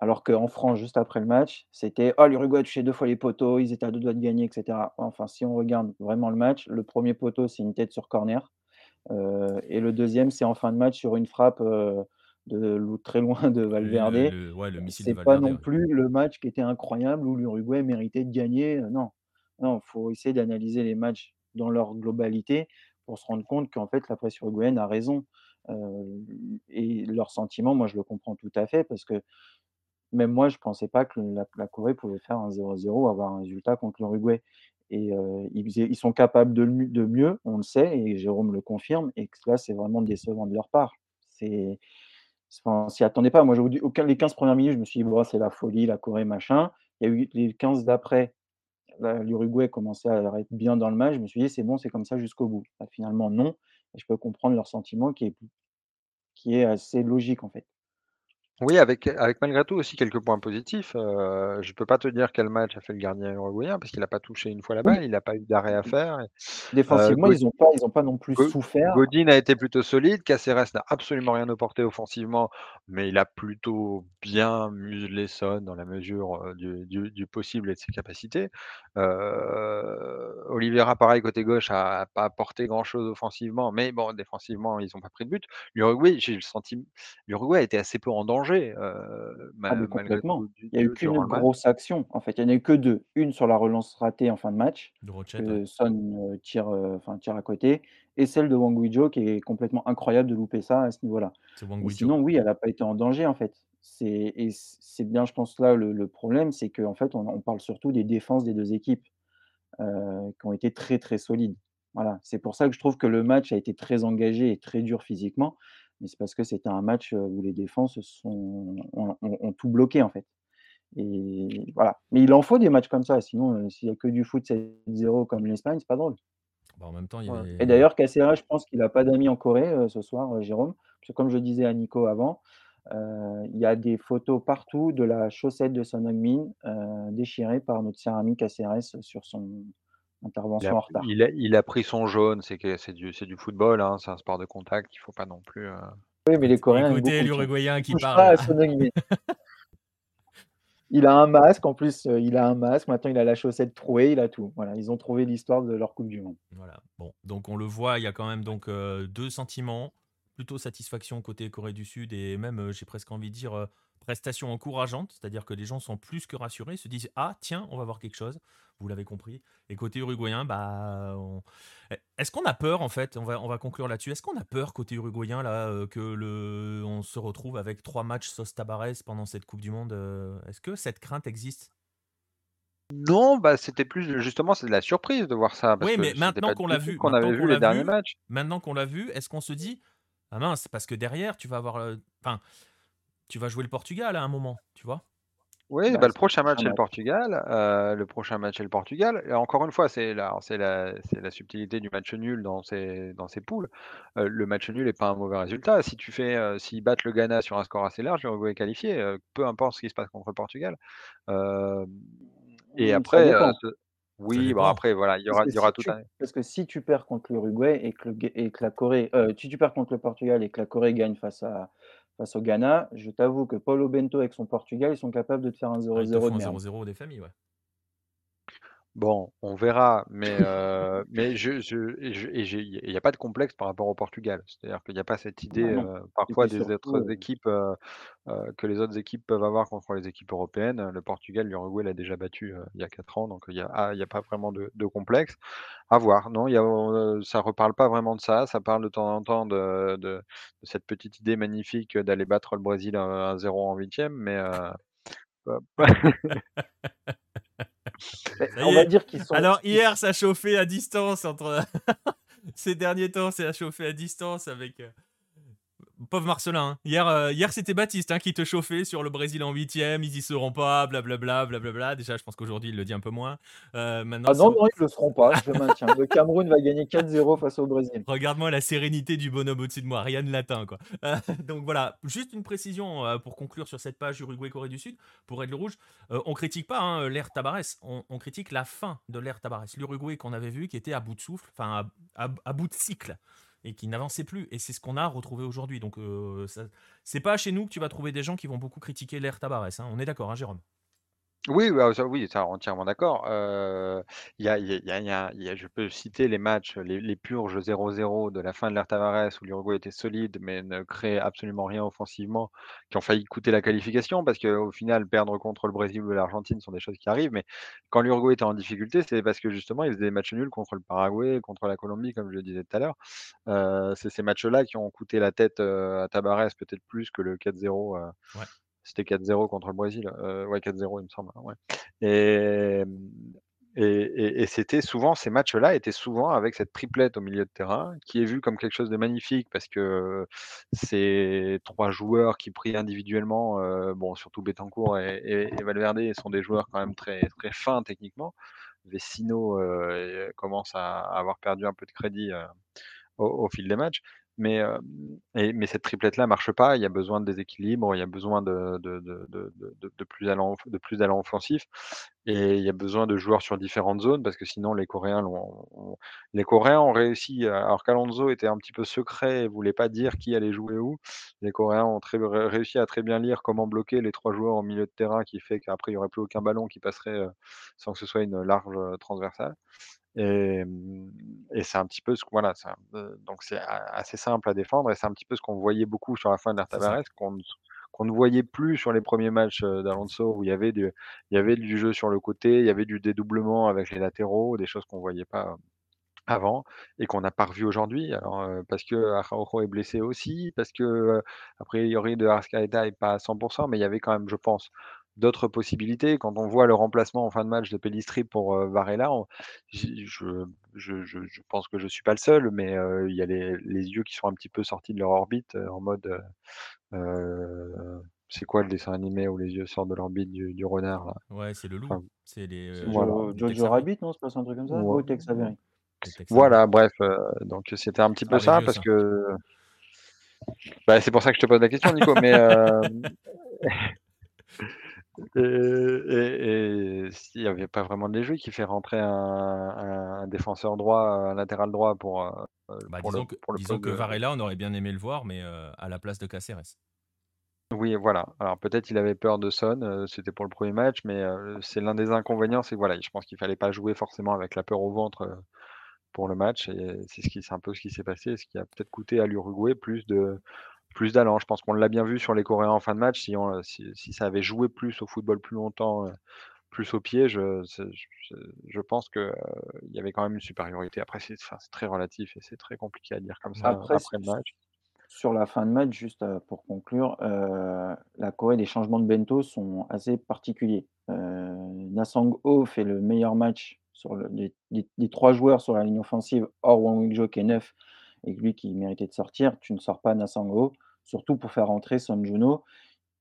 Alors qu'en France, juste après le match, c'était Oh, l'Uruguay a touché deux fois les poteaux, ils étaient à deux doigts de gagner, etc. Enfin, si on regarde vraiment le match, le premier poteau, c'est une tête sur corner. euh, et le deuxième, c'est en fin de match sur une frappe euh, de très loin de Valverde. Le, le- ouais, C'est pas Valverde. non ouais. plus le match qui était incroyable où l'Uruguay méritait de gagner. euh, Non, non, faut essayer d'analyser les matchs dans leur globalité pour se rendre compte qu'en fait la presse uruguayenne a raison. Euh, et leur sentiment, moi je le comprends tout à fait parce que même moi je pensais pas que la, Corée pouvait faire un 0-0, avoir un résultat contre l'Uruguay. Et euh, ils, sont capables de, mieux, on le sait, et Jérôme le confirme, et que là c'est vraiment décevant de leur part. C'est Enfin, s'y attendait pas. Moi, je vous dis, les 15 premières minutes, je me suis dit, c'est la folie, la Corée, machin. Il y a eu les 15 d'après, l'Uruguay commençait à être bien dans le match. Je me suis dit, c'est bon, c'est comme ça jusqu'au bout. Bah, finalement, non. Et je peux comprendre leur sentiment qui est, qui est assez logique, en fait. Oui, avec, avec malgré tout aussi quelques points positifs. Euh, je peux pas te dire quel match a fait le gardien uruguayen parce qu'il n'a pas touché une fois la balle, il n'a pas eu d'arrêt à faire. Défensivement, Go- ils n'ont pas, ils ont pas non plus Go- souffert. Godin a été plutôt solide, Caceres n'a absolument rien apporté offensivement, mais il a plutôt bien muselé Son dans la mesure euh, du, du- du possible et de ses capacités. Euh, Oliveira, pareil, côté gauche, a, a pas apporté grand-chose offensivement, mais bon, défensivement, ils n'ont pas pris de but. L'Uruguay, j'ai le sentiment, l'Uruguay a été assez peu en danger, euh, ma- Ah, complètement. du- Il n'y a eu qu'une grosse action. En fait, il n'y en a eu que deux. Une sur la relance ratée en fin de match. De Rochette, ouais. Son euh, tire, euh, enfin, tire à côté, et celle de Wang Guizhou qui est complètement incroyable de louper ça à ce niveau-là. Sinon, oui, elle n'a pas été en danger en fait. C'est et c'est bien, je pense là le, le problème, c'est qu'en fait, on, on parle surtout des défenses des deux équipes euh, qui ont été très très solides. Voilà, c'est pour ça que je trouve que le match a été très engagé et très dur physiquement, mais c'est parce que c'était un match où les défenses sont, ont, ont- ont tout bloqué en fait. Et voilà. Mais il en faut des matchs comme ça, sinon, s'il n'y a que du foot 7-0 comme l'Espagne, c'est pas drôle. Bah, en même temps, il y Ouais. avait. Et d'ailleurs, Caceres, je pense qu'il n'a pas d'amis en Corée euh, ce soir, euh, Jérôme. Parce que comme je disais à Nico avant, euh, il y a des photos partout de la chaussette de Son Heung-min déchirée par notre cher ami Caceres sur son Il intervention a, en retard. il a- il a pris son jaune, c'est que c'est du, c'est du football, hein, c'est un sport de contact, il faut pas non plus. euh, Oui, mais les Coréens, Écoutez l'Uruguayen qui parle. Il a un masque, en plus, euh, il a un masque. Maintenant, il a la chaussette trouée, il a tout. Voilà, ils ont trouvé l'histoire de leur Coupe du Monde. Voilà. Bon, donc on le voit, il y a quand même donc euh, deux sentiments, plutôt satisfaction côté Corée du Sud et même, euh, j'ai presque envie de dire, euh, prestation encourageante, c'est-à-dire que les gens sont plus que rassurés, se disent ah tiens, on va voir quelque chose. Vous l'avez compris. Et côté uruguayen, bah, on- est-ce qu'on a peur en fait? On va on va conclure là-dessus. Est-ce qu'on a peur côté uruguayen là euh, que le on se retrouve avec trois matchs sauce Tabarès pendant cette Coupe du Monde euh, Est-ce que cette crainte existe? Non, bah c'était plus justement c'est de la surprise de voir ça parce Oui, mais maintenant qu'on l'a vu, qu'on avait vu les derniers vu, matchs. maintenant qu'on l'a vu, est-ce qu'on se dit ah mince parce que derrière tu vas avoir, euh, enfin, tu vas jouer le Portugal à un moment, tu vois? Oui, Bah, bah, le prochain match, c'est le. Portugal. Heu, le prochain match, c'est le Portugal et encore une fois, c'est la c'est la c'est la subtilité du match nul dans ces dans ces poules. Heu, le match nul est pas un mauvais résultat. Si tu fais, heu, s'ils battent le Ghana sur un score assez large, l'Uruguay est qualifié, heu, peu importe ce qui se passe contre le Portugal. Et après, oui, bon après voilà, il y aura il y aura si tout tu un parce que si tu perds contre l'Uruguay et que le Ghé et que la Corée, si tu perds contre le Portugal et que la Corée gagne face à face au Ghana, je t'avoue que Paulo Bento avec son Portugal, ils sont capables de te faire un Ah, ils te 0-0 font un merde. 0-0 des familles, ouais. Bon, on verra, mais heu, mais je je et il y a pas de complexe par rapport au Portugal. C'est-à-dire qu'il y a pas cette idée, Ah non. heu, Et parfois des surtout, autres heu équipes, que les autres équipes peuvent avoir contre les équipes européennes. Le Portugal, l'Uruguay l'a déjà battu, il y a 4 ans, donc il y a ah, a pas vraiment de de complexe. À voir. Non, y a, ça reparle pas vraiment de ça. Ça parle de temps en temps de de de cette petite idée magnifique d'aller battre le Brésil, heu, 1-0 en huitième, mais on va dire qu'ils sont Alors hier, ça chauffait à distance entre ces derniers temps, ça a chauffé à distance avec, heu, pauvre Marcelin, hein. Hier, heu, hier c'était Baptiste, hein, qui te chauffait sur le Brésil en huitième, ils y seront pas, blablabla, blablabla. Déjà, je pense qu'aujourd'hui, il le dit un peu moins. Heu, maintenant, ah non, non, ils le seront pas, je maintiens. Le Cameroun va gagner 4-0 face au Brésil. Regarde-moi la sérénité du bonhomme au-dessus de moi, rien ne l'atteint quoi. Heu, donc voilà, juste une précision, pour conclure sur cette page Uruguay-Corée du Sud, pour Aigle Rouge, heu, on critique pas, hein, l'ère Tabarès, on on critique la fin de l'ère Tabarès. L'Uruguay qu'on avait vu qui était à bout de souffle, enfin à à à bout de cycle et qui n'avançait plus et c'est ce qu'on a retrouvé aujourd'hui donc heu, ça c'est pas chez nous que tu vas trouver des gens qui vont beaucoup critiquer l'ère Tabarès, hein. On est d'accord, hein, Jérôme? Oui, bah, oui, ça entièrement d'accord. Il y a je peux citer les matchs, les purges 0-0 de la fin de l'ère Tavares où l'Uruguay était solide, mais ne créait absolument rien offensivement, qui ont failli coûter la qualification parce qu'au final, perdre contre le Brésil ou l'Argentine sont des choses qui arrivent. Mais quand l'Uruguay était en difficulté, c'est parce que justement, ils faisaient des matchs nuls contre le Paraguay, contre la Colombie, comme je le disais tout à l'heure. Heu, c'est ces matchs-là qui ont coûté la tête, à Tavares, peut-être plus que le 4-0, heu Ouais. C'était 4-0 contre le Brésil, heu, ouais 4-0 il me semble, ouais et et et c'était souvent ces matchs-là étaient souvent avec cette triplette au milieu de terrain, qui est vue comme quelque chose de magnifique parce que ces 3 joueurs qui prient individuellement, heu, bon surtout Bentancur et Valverde sont des joueurs quand même très très fins techniquement. Vecino, heu, commence à avoir perdu un peu de crédit, au fil des matchs. Mais, mais cette triplette-là marche pas. Il y a besoin de déséquilibre, il y a besoin de de de de plus allant de plus d'allant offensif et il y a besoin de joueurs sur différentes zones parce que sinon les Coréens ont les Coréens ont réussi, alors qu'Alonso était un petit peu secret et voulait pas dire qui allait jouer où. Les Coréens ont très ré réussi à très bien lire comment bloquer les 3 joueurs au milieu de terrain qui fait qu'après il y aurait plus aucun ballon qui passerait, sans que ce soit une large, transversale. Et et c'est un petit peu ce que voilà, ça, donc c'est a assez simple à défendre et c'est un petit peu ce qu'on voyait beaucoup sur la fin de qu'on ne qu'on ne voyait plus sur les premiers matchs, d'Alonso où il y avait du il y avait du jeu sur le côté, il y avait du dédoublement avec les latéraux, des choses qu'on voyait pas avant et qu'on n'a pas revu aujourd'hui. Alors, parce que Araujo est blessé aussi, parce que, heu, a priori de Arrascaeta est pas à 100 mais il y avait quand même, je pense, d'autres possibilités. Quand on voit le remplacement en fin de match de Pellistri pour, heu, Varela, on je je je je pense que je suis pas le seul, mais, heu, il y a les les yeux qui sont un petit peu sortis de leur orbite, heu, en mode, c'est quoi le dessin animé où les yeux sortent de l'orbite du du renard là? Ouais, c'est le loup, Enfin, c'est les, voilà. Jojo Rabbit, non, c'est pas un truc comme ça? Tex Avery. voilà, bref, donc c'était un petit peu Ah ça vieux parce ça. que bah, c'est pour ça que je te pose la question Nico, mais, et et et s'il y avait pas vraiment de jeu qui fait rentrer un défenseur droit, un latéral droit pour, heu, Bah, pour le disons que pour le disons que Varela, on aurait bien aimé le voir, mais heu, à la place de Caceres. oui, voilà. Alors peut-être il avait peur de Son, c'était pour le premier match, mais, c'est l'un des inconvénients, c'est que voilà, je pense qu'il fallait pas jouer forcément avec la peur au ventre, pour le match et c'est ce qui un peu ce qui s'est passé, ce qui a peut-être coûté à l'Uruguay plus de plus d'allant. Je pense qu'on l'a bien vu sur les Coréens en fin de match, si on, si si ça avait joué plus au football plus longtemps, heu, plus au pied, je je je pense que, heu, il y avait quand même une supériorité. Après c'est enfin, très relatif et c'est très compliqué à dire comme ça Après, le match. sur la fin de match, juste, heu, pour conclure, heu, la Corée, les changements de Bento sont assez particuliers. Heu, Na fait le meilleur match sur le les 3 joueurs sur la ligne offensive, hors Wang Wijô qui est neuf et lui qui méritait de sortir. Tu ne sors pas Na surtout pour faire rentrer Son Juno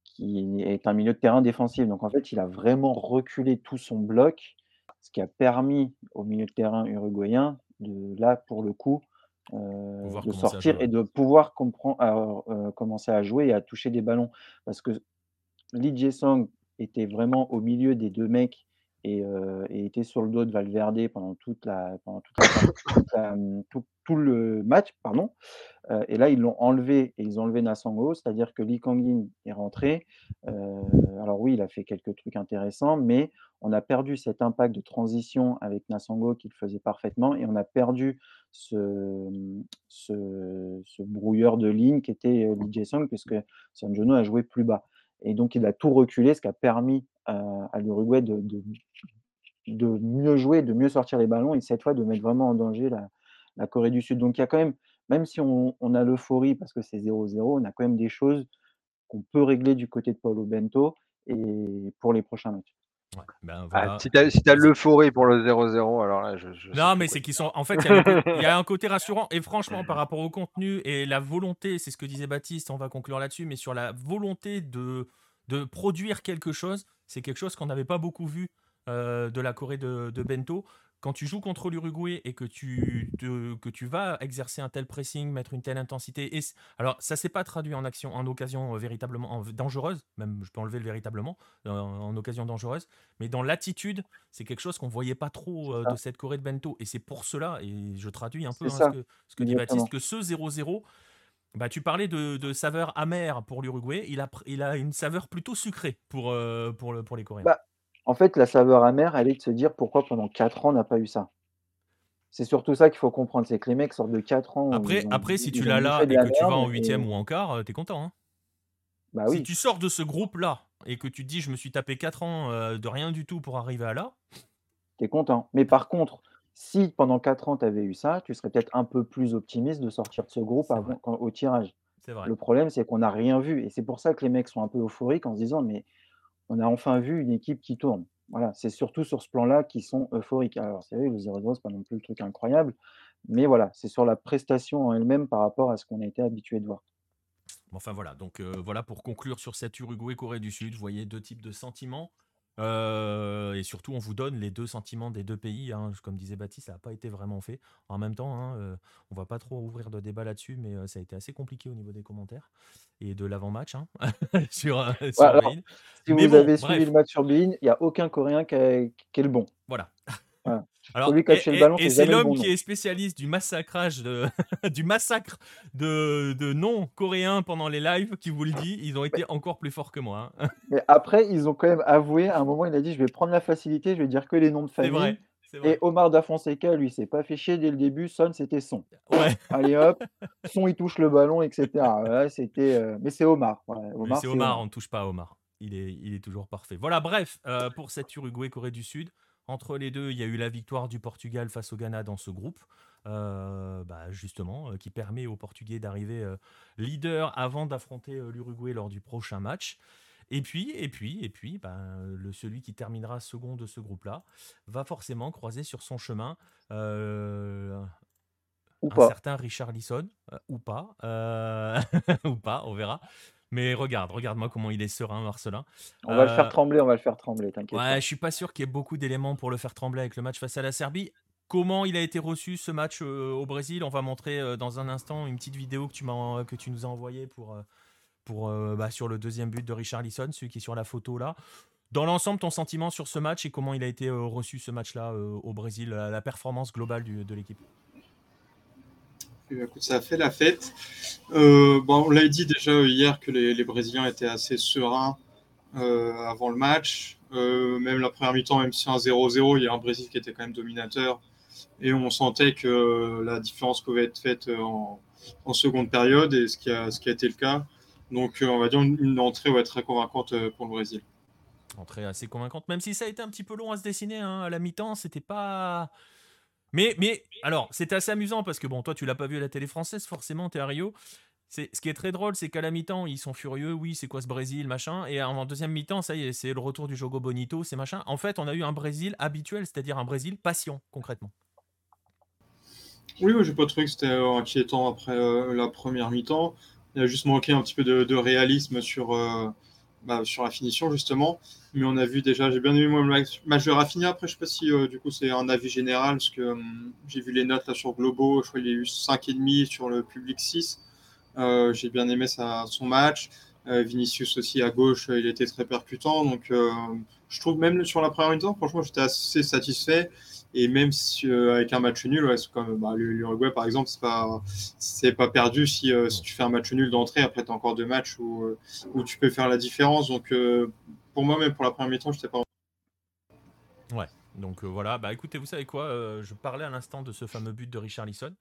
qui est un milieu de terrain défensif. Donc en fait, il a vraiment reculé tout son bloc, ce qui a permis au milieu de terrain uruguayen de là, pour le coup, euh, de sortir et de pouvoir euh, commencer à jouer et à toucher des ballons. Parce que Lee Jae-song était vraiment au milieu des deux mecs et, euh, était sur le dos de Valverde pendant tout, le match, pardon. Euh, et là, ils l'ont enlevé et ils ont enlevé Nasango, c'est-à-dire que Lee Kangin est rentré. Euh, alors oui, il a fait quelques trucs intéressants, mais on a perdu cet impact de transition avec Nasango qu'il faisait parfaitement et on a perdu ce, ce, brouilleur de ligne qui était Lee Jae-sung puisque Sanjono a joué plus bas. Et donc, il a tout reculé, ce qui a permis à, l'Uruguay de, mieux jouer, de mieux sortir les ballons et cette fois de mettre vraiment en danger la, Corée du Sud. Donc, il y a quand même, même si on, a l'euphorie parce que c'est 0-0, on a quand même des choses qu'on peut régler du côté de Paulo Bento et pour les prochains matchs. Ben ah, si tu as, l'euphorie pour le 0-0, alors là, je. non, mais c'est qu'ils sont. En fait, il y, a un côté rassurant. Et franchement, par rapport au contenu et la volonté, c'est ce que disait Baptiste, on va conclure là-dessus, mais sur la volonté de, de produire quelque chose, c'est quelque chose qu'on n'avait pas beaucoup vu euh, de la Corée de, de Bento. Quand tu joues contre l'Uruguay et que tu, que tu vas exercer un tel pressing, mettre une telle intensité, et alors ça s'est pas traduit en action, en occasion euh, véritablement dangereuse, même je peux enlever le véritablement, euh, en, occasion dangereuse, mais dans l'attitude, c'est quelque chose qu'on voyait pas trop euh, de cette Corée de Bento, et c'est pour cela, et je traduis un peu hein, ce, que, ce que dit Baptiste, que ce 0-0, bah, tu parlais de, saveur amère pour l'Uruguay, il a, il a une saveur plutôt sucrée pour, pour, pour les Coréens. Bah, en fait, la saveur amère, elle est de se dire pourquoi pendant 4 ans on n'a pas eu ça. C'est surtout ça qu'il faut comprendre, c'est que les mecs sortent de 4 ans. Après, après si tu l'as là et que tu vas en huitième ou en quart, euh, t'es content. Hein bah oui. Si tu sors de ce groupe-là et que tu te dis je me suis tapé 4 ans euh, de rien du tout pour arriver à là. T'es content. Mais par contre, si pendant 4 ans tu avais eu ça, tu serais peut-être un peu plus optimiste de sortir de ce groupe avant, au tirage. Vrai. Le problème, c'est qu'on n'a rien vu. Et c'est pour ça que les mecs sont un peu euphoriques en se disant mais on a enfin vu une équipe qui tourne. Voilà, c'est surtout sur ce plan-là qu'ils sont euphoriques. Alors, c'est vrai, le 0-0, ce pas non plus le truc incroyable, mais voilà, c'est sur la prestation en elle-même par rapport à ce qu'on a été habitué de voir. Enfin voilà, donc euh, voilà pour conclure sur cette Uruguay-Corée du Sud, vous voyez deux types de sentiments. Euh, et surtout, on vous donne les deux sentiments des deux pays. Hein. Comme disait Baptiste, ça n'a pas été vraiment fait. En même temps, hein, euh, on va pas trop ouvrir de débat là-dessus, mais euh, ça a été assez compliqué au niveau des commentaires et de l'avant-match hein, sur, sur Si vous avez suivi le match sur Bein, il n'y a aucun Coréen qui, est le bon. Voilà. Alors, et, c'est l'homme qui est spécialiste du massacrage de, du massacre de, de non-coréens pendant les lives qui vous le dit. Ils ont été encore plus forts que moi. Hein. Mais après, ils ont quand même avoué. À un moment, il a dit Je vais prendre la facilité, je vais dire que les noms de famille. Vrai. Et Omar Da Fonseca, lui, s'est pas fait chier dès le début. Son, c'était son. Ouais. Allez hop, son, il touche le ballon, etc. c'était. Euh, mais c'est Omar. Omar c'est Omar, on ne touche pas à Omar. Il est, il est toujours parfait. Voilà, bref, euh, pour cette Uruguay-Corée du Sud. Entre les deux, il y a eu la victoire du Portugal face au Ghana dans ce groupe, euh, bah, justement, euh, qui permet aux Portugais d'arriver euh, leader avant d'affronter l'Uruguay lors du prochain match. Et puis, et puis, et puis, ben, le, celui qui terminera second de ce groupe-là va forcément croiser sur son chemin un certain Richard Lisson, ou pas, ou pas, on verra. Mais regarde, regarde-moi comment il est serein, Marcelin. On va le faire euh, trembler, on va le faire trembler, t'inquiète. Ouais, je suis pas sûr qu'il y ait beaucoup d'éléments pour le faire trembler avec le match face à la Serbie. Comment il a été reçu ce match euh, au Brésil? On va montrer euh, dans un instant une petite vidéo que tu, que tu nous as envoyée pour, pour, bah, sur le deuxième but de Richard Lisson, celui qui est sur la photo là. Dans l'ensemble, ton sentiment sur ce match et comment il a été reçu ce match-là au Brésil, la performance globale de l'équipe? Ça a fait la fête. Euh, bon, on l'a dit déjà hier que les, Brésiliens étaient assez sereins euh, avant le match. Euh, même la première mi-temps, même si un 0-0, il y a un Brésil qui était quand même dominateur. Et on sentait que la différence pouvait être faite en, seconde période, et ce qui, a, ce qui a été le cas. Donc, on va dire une, entrée va être très convaincante pour le Brésil. Entrée assez convaincante, même si ça a été un petit peu long à se dessiner hein, à la mi-temps, c'était pas mais, mais alors, c'était assez amusant parce que bon, toi, tu l'as pas vu à la télé française, forcément, tu es à Rio. C'est, ce qui est très drôle, c'est qu'à la mi-temps, ils sont furieux. Oui, c'est quoi ce Brésil, machin. Et en deuxième mi-temps, ça y est, c'est le retour du Jogo Bonito, c'est machin. En fait, on a eu un Brésil habituel, c'est-à-dire un Brésil patient, concrètement. Oui, oui j'ai pas trouvé que c'était euh, inquiétant après euh, la première mi-temps. Il a juste manqué un petit peu de, réalisme sur, euh, bah, sur la finition justement. Mais on a vu déjà, j'ai bien aimé moi, le match de Rafinha. Après, je sais pas si du coup c'est un avis général, parce que hum, j'ai vu les notes là sur Globo, je crois qu'il y a eu 5,5 sur le public 6. j'ai bien aimé sa, son match. Vinicius aussi à gauche, il était très percutant. Donc je trouve même sur la première mi-temps, franchement, j'étais assez satisfait. Et même si, euh, avec un match nul, comme bah, l'Uruguay par exemple, c'est pas c'est pas perdu si, euh, si, tu fais un match nul d'entrée. Après, tu as encore deux matchs où, euh, où tu peux faire la différence. Donc, pour moi, même pour la première mi-temps, je pas. Ouais. Donc voilà. Bah écoutez, vous savez quoi Je parlais à l'instant de ce fameux but de Richard Lisson.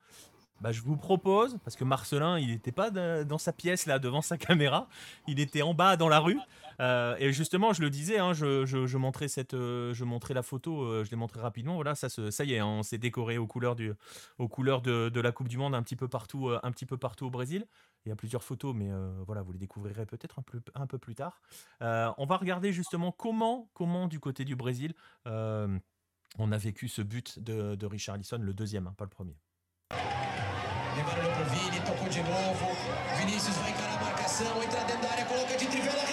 Bah, je vous propose, parce que Marcelin, il n'était pas dans sa pièce là devant sa caméra, il était en bas dans la rue. Euh, et justement, je le disais, hein, je, montrais cette, euh, je montrais la photo, euh, je l'ai montré rapidement. Voilà, ça, y est, hein, on s'est décoré aux couleurs, du, aux couleurs de, la Coupe du Monde un petit peu partout, un petit peu partout au Brésil. Il y a plusieurs photos, mais voilà, vous les découvrirez peut-être un peu, plus tard. on va regarder justement comment, comment du côté du Brésil, on a vécu ce but de, de Richard Lisson, le deuxième, hein, pas le premier. Levaram pro Vini, tocou de novo. Vinícius vai encarar a marcação, entra dentro da área, coloca de trivela,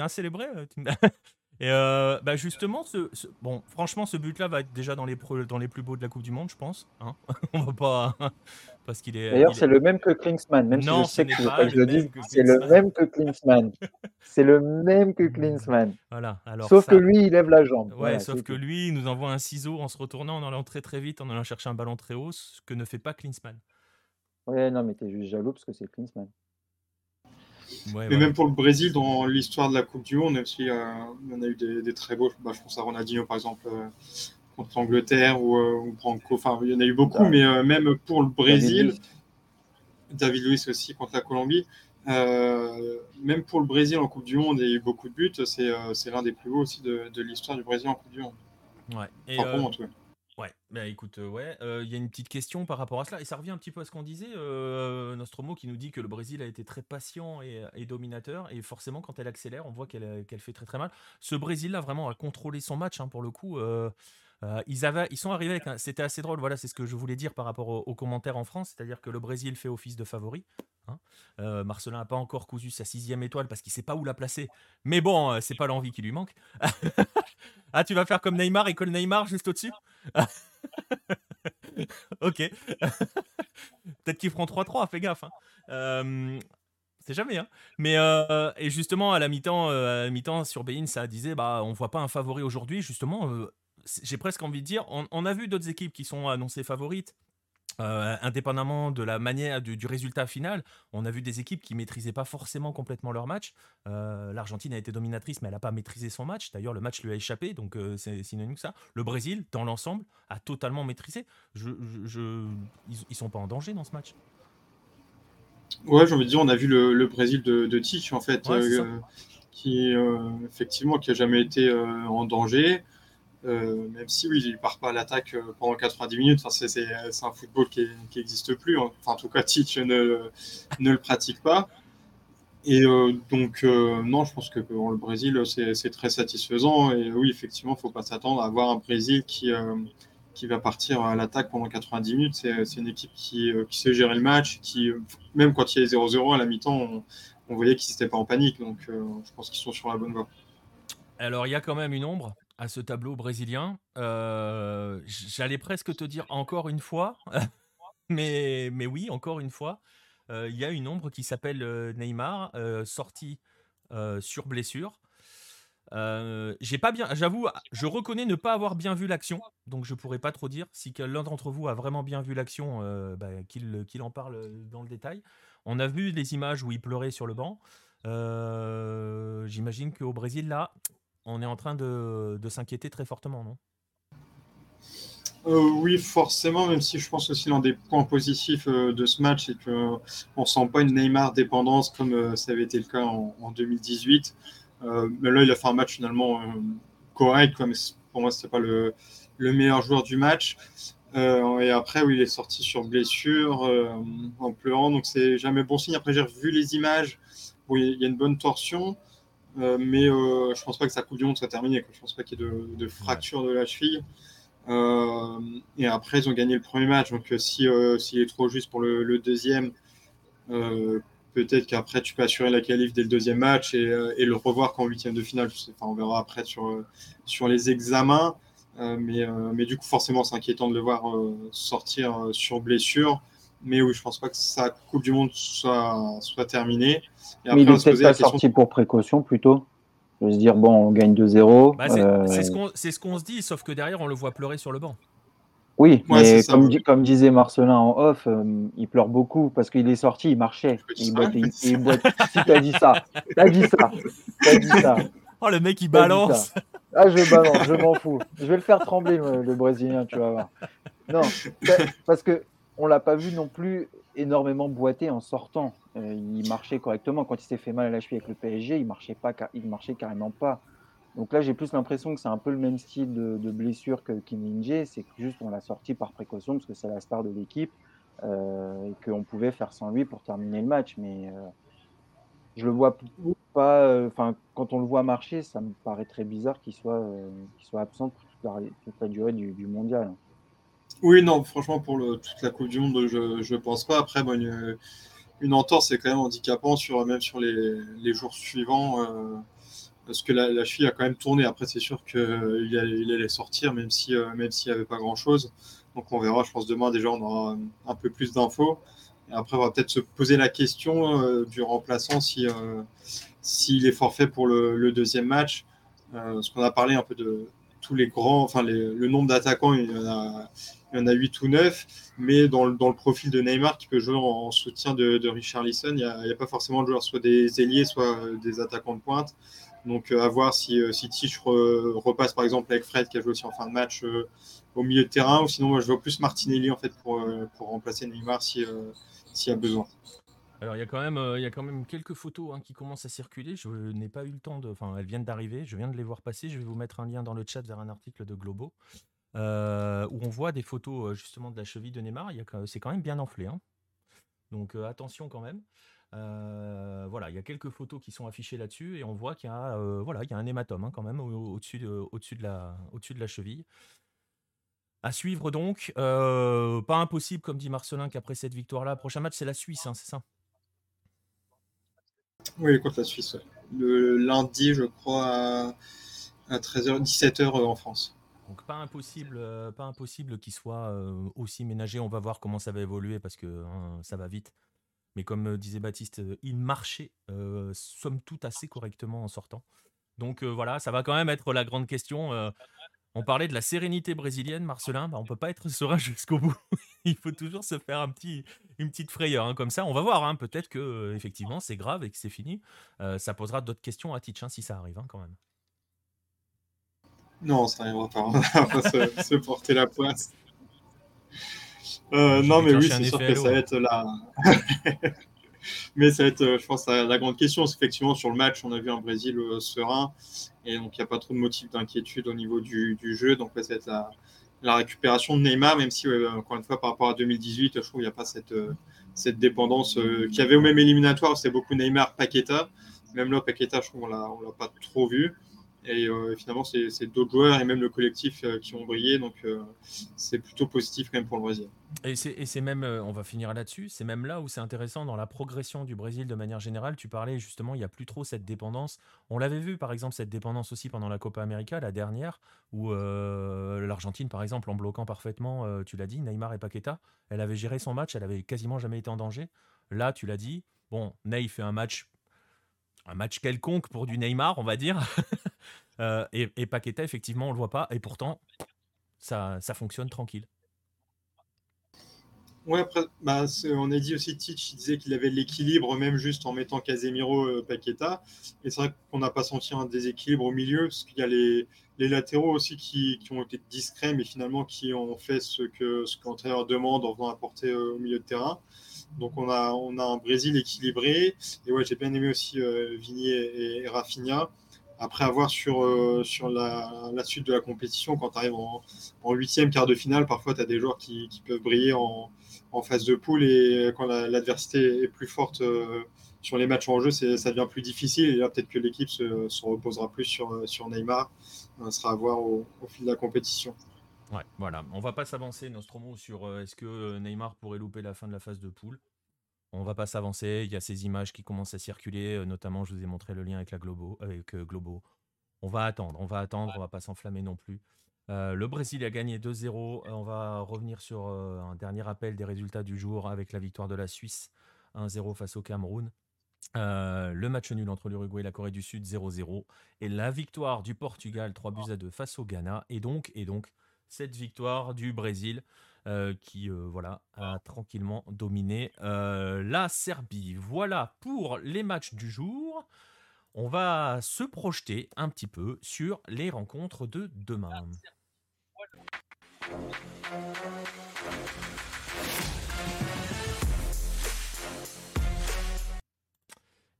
bien célébré. Euh, et euh, bah justement, ce, bon, franchement, ce but-là va être déjà dans les, dans les plus beaux de la Coupe du Monde, je pense. Hein on va pas. parce qu'il est. D'ailleurs, c'est le même que Klinsmann, même non, si je sais que, je le dis, c'est le même que Klinsmann. c'est le même que Klinsmann. Voilà. Alors, sauf que lui, il lève la jambe. Ouais, sauf que lui, il nous envoie un ciseau en se retournant, en allant très très vite, en allant chercher un ballon très haut, ce que ne fait pas Klinsmann. Ouais, non, mais t'es juste jaloux parce que c'est Klinsmann. Mais même pour le Brésil, dans l'histoire de la Coupe du Monde, même si euh, on a eu des, très beaux, bah, je pense à Ronaldinho par exemple euh, contre l'Angleterre ou, euh, Branco, enfin il y en a eu beaucoup, mais même pour le Brésil, David Luiz aussi contre la Colombie, même pour le Brésil en Coupe du Monde, il y a eu beaucoup de buts, c'est l'un des plus beaux aussi de, l'histoire du Brésil en Coupe du Monde. Ouais. Et Ouais, bah écoute, euh, ouais, euh, il y a une petite question par rapport à cela, et ça revient un petit peu à ce qu'on disait, euh, Nostromo qui nous dit que le Brésil a été très patient et, dominateur, et forcément quand elle accélère, on voit qu'elle fait très très mal. Ce Brésil-là vraiment a contrôlé son match, hein, pour le coup. ils, sont arrivés avec C'était assez drôle, voilà, c'est ce que je voulais dire par rapport aux, commentaires en France, c'est-à-dire que le Brésil fait office de favori. Hein. Marcelin n'a pas encore cousu sa sixième étoile parce qu'il sait pas où la placer, mais bon, c'est pas l'envie qui lui manque. ah, tu vas faire comme Neymar et colle Neymar juste au-dessus? Ok. Peut-être qu'ils feront 3-3, fais gaffe. Hein. c'est jamais. Hein. Mais euh, et justement, à la mi-temps, euh, mi sur Bein, ça disait bah, on voit pas un favori aujourd'hui. Justement, euh, j'ai presque envie de dire on, on a vu d'autres équipes qui sont annoncées favorites. Euh, indépendamment de la manière du, résultat final, on a vu des équipes qui maîtrisaient pas forcément complètement leur match. Euh, L'Argentine a été dominatrice, mais elle n'a pas maîtrisé son match. D'ailleurs, le match lui a échappé, donc euh, c'est synonyme que ça. Le Brésil, dans l'ensemble, a totalement maîtrisé. Je, ils, ne sont pas en danger dans ce match. Ouais, j'ai envie de dire, on a vu le, Brésil de, de en fait, qui effectivement qui a jamais été en danger. Euh, même si oui, il part pas à l'attaque euh, pendant 90 minutes. Enfin, c'est un football qui n'existe plus. Hein. Enfin, en tout cas, Tite ne, le pratique pas. Et euh, donc, non, je pense que le Brésil, c'est très satisfaisant. Et oui, effectivement, il ne faut pas s'attendre à avoir un Brésil qui, va partir à l'attaque pendant 90 minutes. C'est une équipe qui, sait gérer le match, qui, même quand il y a 0-0 à la mi-temps, on, voyait qu'ils n'étaient pas en panique. Donc, je pense qu'ils sont sur la bonne voie. Alors, il y a quand même une ombre à ce tableau brésilien. Euh, j'allais presque te dire encore une fois, mais, mais oui, encore une fois, euh, il y a une ombre qui s'appelle euh, Neymar, sorti sur blessure. j'ai pas bien, j'avoue, je reconnais ne pas avoir bien vu l'action, donc je pourrais pas trop dire. Si l'un d'entre vous a vraiment bien vu l'action, bah, qu'il en parle dans le détail. On a vu des images où il pleurait sur le banc. J'imagine qu'au Brésil, là, on est en train de, s'inquiéter très fortement, non? Euh, oui, forcément, même si je pense aussi l'un des points positifs euh, de ce match, c'est qu'on ne sent pas une Neymar dépendance comme euh, ça avait été le cas en, 2018. mais là, il a fait un match finalement correct, mais pour moi, ce n'était pas le, meilleur joueur du match. et après, oui, il est sorti sur blessure, en pleurant, donc c'est jamais bon signe. Après, j'ai revu les images, oui, il y a une bonne torsion. Mais je pense pas que sa Coupe du Monde soit terminée. Je pense pas qu'il y ait de, de fracture de la cheville. Euh, et après, ils ont gagné le premier match. Donc, euh, si euh, s'il est trop juste pour le, deuxième, peut-être qu'après, tu peux assurer la qualif dès le deuxième match et, le revoir qu'en huitième de finale. Enfin, on verra après sur, sur les examens. mais, mais du coup, forcément, c'est inquiétant de le voir sortir sur blessure. Mais oui, je pense pas que sa Coupe du Monde soit, soit terminée. Et mais il est peut-être pas sorti pour précaution plutôt de se dire bon, on gagne 2-0. Bah, euh, c'est ce qu'on se dit, sauf que derrière, on le voit pleurer sur le banc. Oui, mais comme, comme, disait Marcelin en off, euh, il pleure beaucoup parce qu'il est sorti, il marchait. Il boite, il, si t'as dit ça, t'as dit ça, t'as dit ça. Oh, le mec, il balance. Ah, je balance, je m'en fous. Je vais le faire trembler, le, Brésilien, tu vas voir. Non, parce que on l'a pas vu non plus énormément boiter en sortant. Euh, il marchait correctement. Quand il s'est fait mal à la cheville avec le PSG, il marchait pas, il marchait carrément pas. Donc là, j'ai plus l'impression que c'est un peu le même style de, blessure que Kim C'est juste on l'a sorti par précaution parce que c'est la star de l'équipe euh, et qu'on pouvait faire sans lui pour terminer le match. Mais euh, je le vois pas. Enfin, quand on le voit marcher, ça me paraît très bizarre qu'il soit absent pour toute la, durée du, mondial. Oui, non, franchement, pour le, toute la Coupe du Monde, je ne pense pas. Après, une entorse, c'est quand même handicapant, sur, même sur les, jours suivants, euh, parce que la, cheville a quand même tourné. Après, c'est sûr qu'il il allait sortir, même s'il si, n'y avait pas grand-chose. Donc, on verra, je pense, demain, déjà, on aura un peu plus d'infos. Et après, on va peut-être se poser la question euh, du remplaçant si, euh, s'il est forfait pour le, deuxième match. parce qu'on a parlé un peu de tous les grands, enfin, le nombre d'attaquants, il y en a il y en a 8 ou 9, mais dans le, dans le profil de Neymar qui peut jouer en, soutien de, de Richard Lisson, il n'y a, pas forcément de joueurs, soit des ailiers, soit euh, des attaquants de pointe. Donc euh, à voir si, euh, si Tisch repasse par exemple avec Fred qui a joué aussi en fin de match au milieu de terrain, ou sinon je vois plus Martinelli en fait pour, pour remplacer Neymar s'il y a besoin. Alors il y a quand même, il y a quand même quelques photos hein, qui commencent à circuler. Je n'ai pas eu le temps de, enfin elles viennent d'arriver. Je viens de les voir passer. Je vais vous mettre un lien dans le chat vers un article de Globo. Euh, où on voit des photos euh, justement de la cheville de Neymar. C'est quand même bien enflé. Hein. Donc euh, attention quand même. voilà, il y a quelques photos qui sont affichées là-dessus et on voit qu'il y a, un hématome hein, quand même au-dessus de, la, au de la cheville. À suivre donc. pas impossible, comme dit Marcelin, qu'après cette victoire-là, prochain match, c'est la Suisse, c'est ça? Oui, contre la Suisse. Le lundi, je crois, à, à 13h, 17h en France. Donc pas impossible, euh, pas impossible qu'il soit euh, aussi ménagé. On va voir comment ça va évoluer parce que hein, ça va vite. Mais comme euh, disait Baptiste, il marchait somme toute assez correctement en sortant. Donc voilà, ça va quand même être la grande question. On parlait de la sérénité brésilienne, Marcelin. Bah, on peut pas être serein jusqu'au bout. il faut toujours se faire un petit, une petite frayeur hein, comme ça. On va voir. Hein. Peut-être que effectivement c'est grave et que c'est fini. ça posera d'autres questions à Titch si ça arrive quand même. Non, ça n'arrivera pas. On va pas se, porter la poisse. Euh, non, mais oui, c'est sûr que ça va être la. mais ça va être, je pense, la grande question. Effectivement, sur le match, on a vu un Brésil euh, serein. Et donc, il n'y a pas trop de motifs d'inquiétude au niveau du, jeu. Donc, ça va être la, récupération de Neymar, même si, encore une fois, par rapport à 2018, je trouve qu'il n'y a pas cette, euh, cette dépendance qu'il y avait au même éliminatoire. C'était beaucoup Neymar, Paqueta. Même là, Paqueta, je trouve qu'on ne l'a pas trop vu. Et euh, finalement, c'est d'autres joueurs et même le collectif euh, qui ont brillé. Donc, euh, c'est plutôt positif quand même pour le Brésil. Et c'est même, on va finir là-dessus, c'est même là où c'est intéressant dans la progression du Brésil de manière générale. Tu parlais justement, il n'y a plus trop cette dépendance. On l'avait vu par exemple, cette dépendance aussi pendant la Copa América, la dernière, où l'Argentine, par exemple, en bloquant parfaitement, tu l'as dit, Neymar et Paqueta, elle avait géré son match, elle avait quasiment jamais été en danger. Là, tu l'as dit, bon, Ney fait un match un match quelconque pour du Neymar, on va dire. Euh, et, et, Paqueta, effectivement, on le voit pas. Et pourtant, ça, ça fonctionne tranquille. Ouais, après, bah, on a dit aussi Titch, il disait qu'il avait l'équilibre même juste en mettant Casemiro euh, Paqueta. Et c'est vrai qu'on n'a pas senti un déséquilibre au milieu, parce qu'il y a les, latéraux aussi qui, qui, ont été discrets, mais finalement qui ont fait ce que ce l'entraîneur demande en venant apporter euh, au milieu de terrain. Donc on a, on a un Brésil équilibré. Et ouais, j'ai bien aimé aussi euh, Vigny et, Rafinha. Après avoir sur, euh, la, suite de la compétition, quand tu arrives en, huitième, quart de finale, parfois tu as des joueurs qui, peuvent briller en, en, phase de poule et quand l'adversité est plus forte euh, sur les matchs en jeu, ça devient plus difficile. Et là, peut-être que l'équipe se, se, reposera plus sur, sur Neymar. Ça sera à voir au fil de la compétition. Ouais, voilà. On va pas s'avancer, Nostromo, sur euh, est-ce que euh, Neymar pourrait louper la fin de la phase de poule? On va pas s'avancer. Il y a ces images qui commencent à circuler, euh, notamment, je vous ai montré le lien avec Globo. On va attendre, on va attendre, on va pas s'enflammer non plus. le Brésil a gagné 2-0. On va revenir sur un dernier rappel des résultats du jour avec la victoire de la Suisse 1-0 face au Cameroun. le match nul entre l'Uruguay et la Corée du Sud 0-0 et la victoire du Portugal 3 buts à 2 face au Ghana et donc et donc cette victoire du Brésil euh, qui euh, voilà, a tranquillement dominé euh, la Serbie. Voilà pour les matchs du jour. On va se projeter un petit peu sur les rencontres de demain.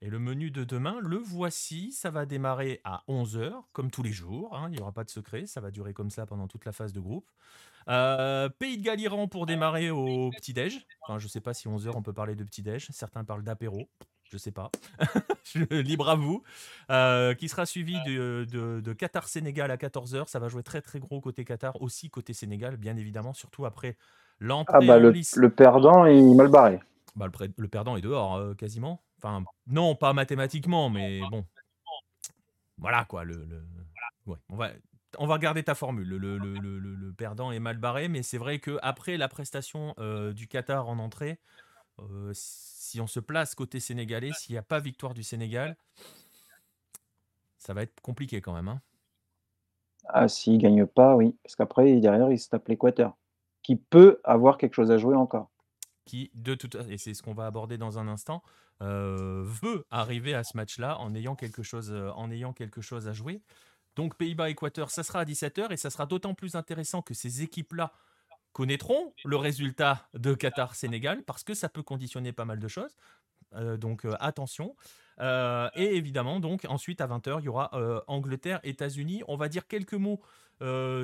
Et le menu de demain, le voici. Ça va démarrer à 11h, comme tous les jours. Hein. il n'y aura pas de secret. Ça va durer comme ça pendant toute la phase de groupe. Euh, Pays de Galiran pour démarrer au petit-déj. Enfin, je ne sais pas si 11h on peut parler de petit-déj. Certains parlent d'apéro. Je ne sais pas. Libre à vous. Euh, qui sera suivi de, Qatar-Sénégal à 14h. Ça va jouer très très gros côté Qatar, aussi côté Sénégal, bien évidemment, surtout après l'entrée ah bah, le, le, perdant est mal barré. Bah, le, perdant est dehors, euh, quasiment. Enfin, non, pas mathématiquement, mais bon. Voilà quoi. Le, on va on va garder ta formule. Le, perdant est mal barré, mais c'est vrai que après la prestation euh, du Qatar en entrée, euh, si on se place côté sénégalais, s'il n'y a pas victoire du Sénégal, ça va être compliqué quand même. Hein. Ah, s'il ne gagne pas, oui. Parce qu'après, derrière, il se tape l'Équateur, qui peut avoir quelque chose à jouer encore qui, de toute et c'est ce qu'on va aborder dans un instant, euh, veut arriver à ce match-là en euh, en ayant quelque chose à jouer. Donc Pays-Bas-Équateur, ça sera à 17h et ça sera d'autant plus intéressant que ces équipes-là connaîtront le résultat de Qatar-Sénégal parce que ça peut conditionner pas mal de choses. Euh, donc attention. et évidemment, donc ensuite à 20h, il y aura Angleterre-États-Unis. On va dire quelques mots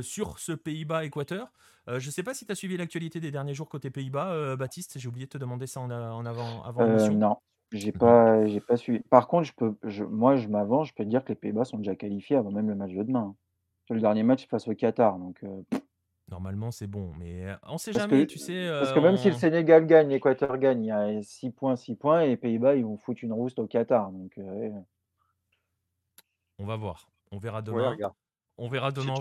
sur ce Pays-Bas-Équateur. Euh, je ne sais pas si tu as suivi l'actualité des derniers jours côté Pays-Bas, euh, Baptiste. J'ai oublié de te demander ça en, avant. avant euh, non, j'ai pas, j'ai pas suivi. Par contre, je peux, je, moi, je m'avance. Je peux te dire que les Pays-Bas sont déjà qualifiés avant même le match de demain. Hein. Le dernier match face au Qatar, donc. Normalement, c'est bon, mais on ne sait jamais, tu sais. Parce que même si le Sénégal gagne, l'Équateur gagne, il y a 6 points, 6 points, et les Pays-Bas, ils vont foutre une rouste au Qatar. Donc, On va voir. On verra demain. On verra demain.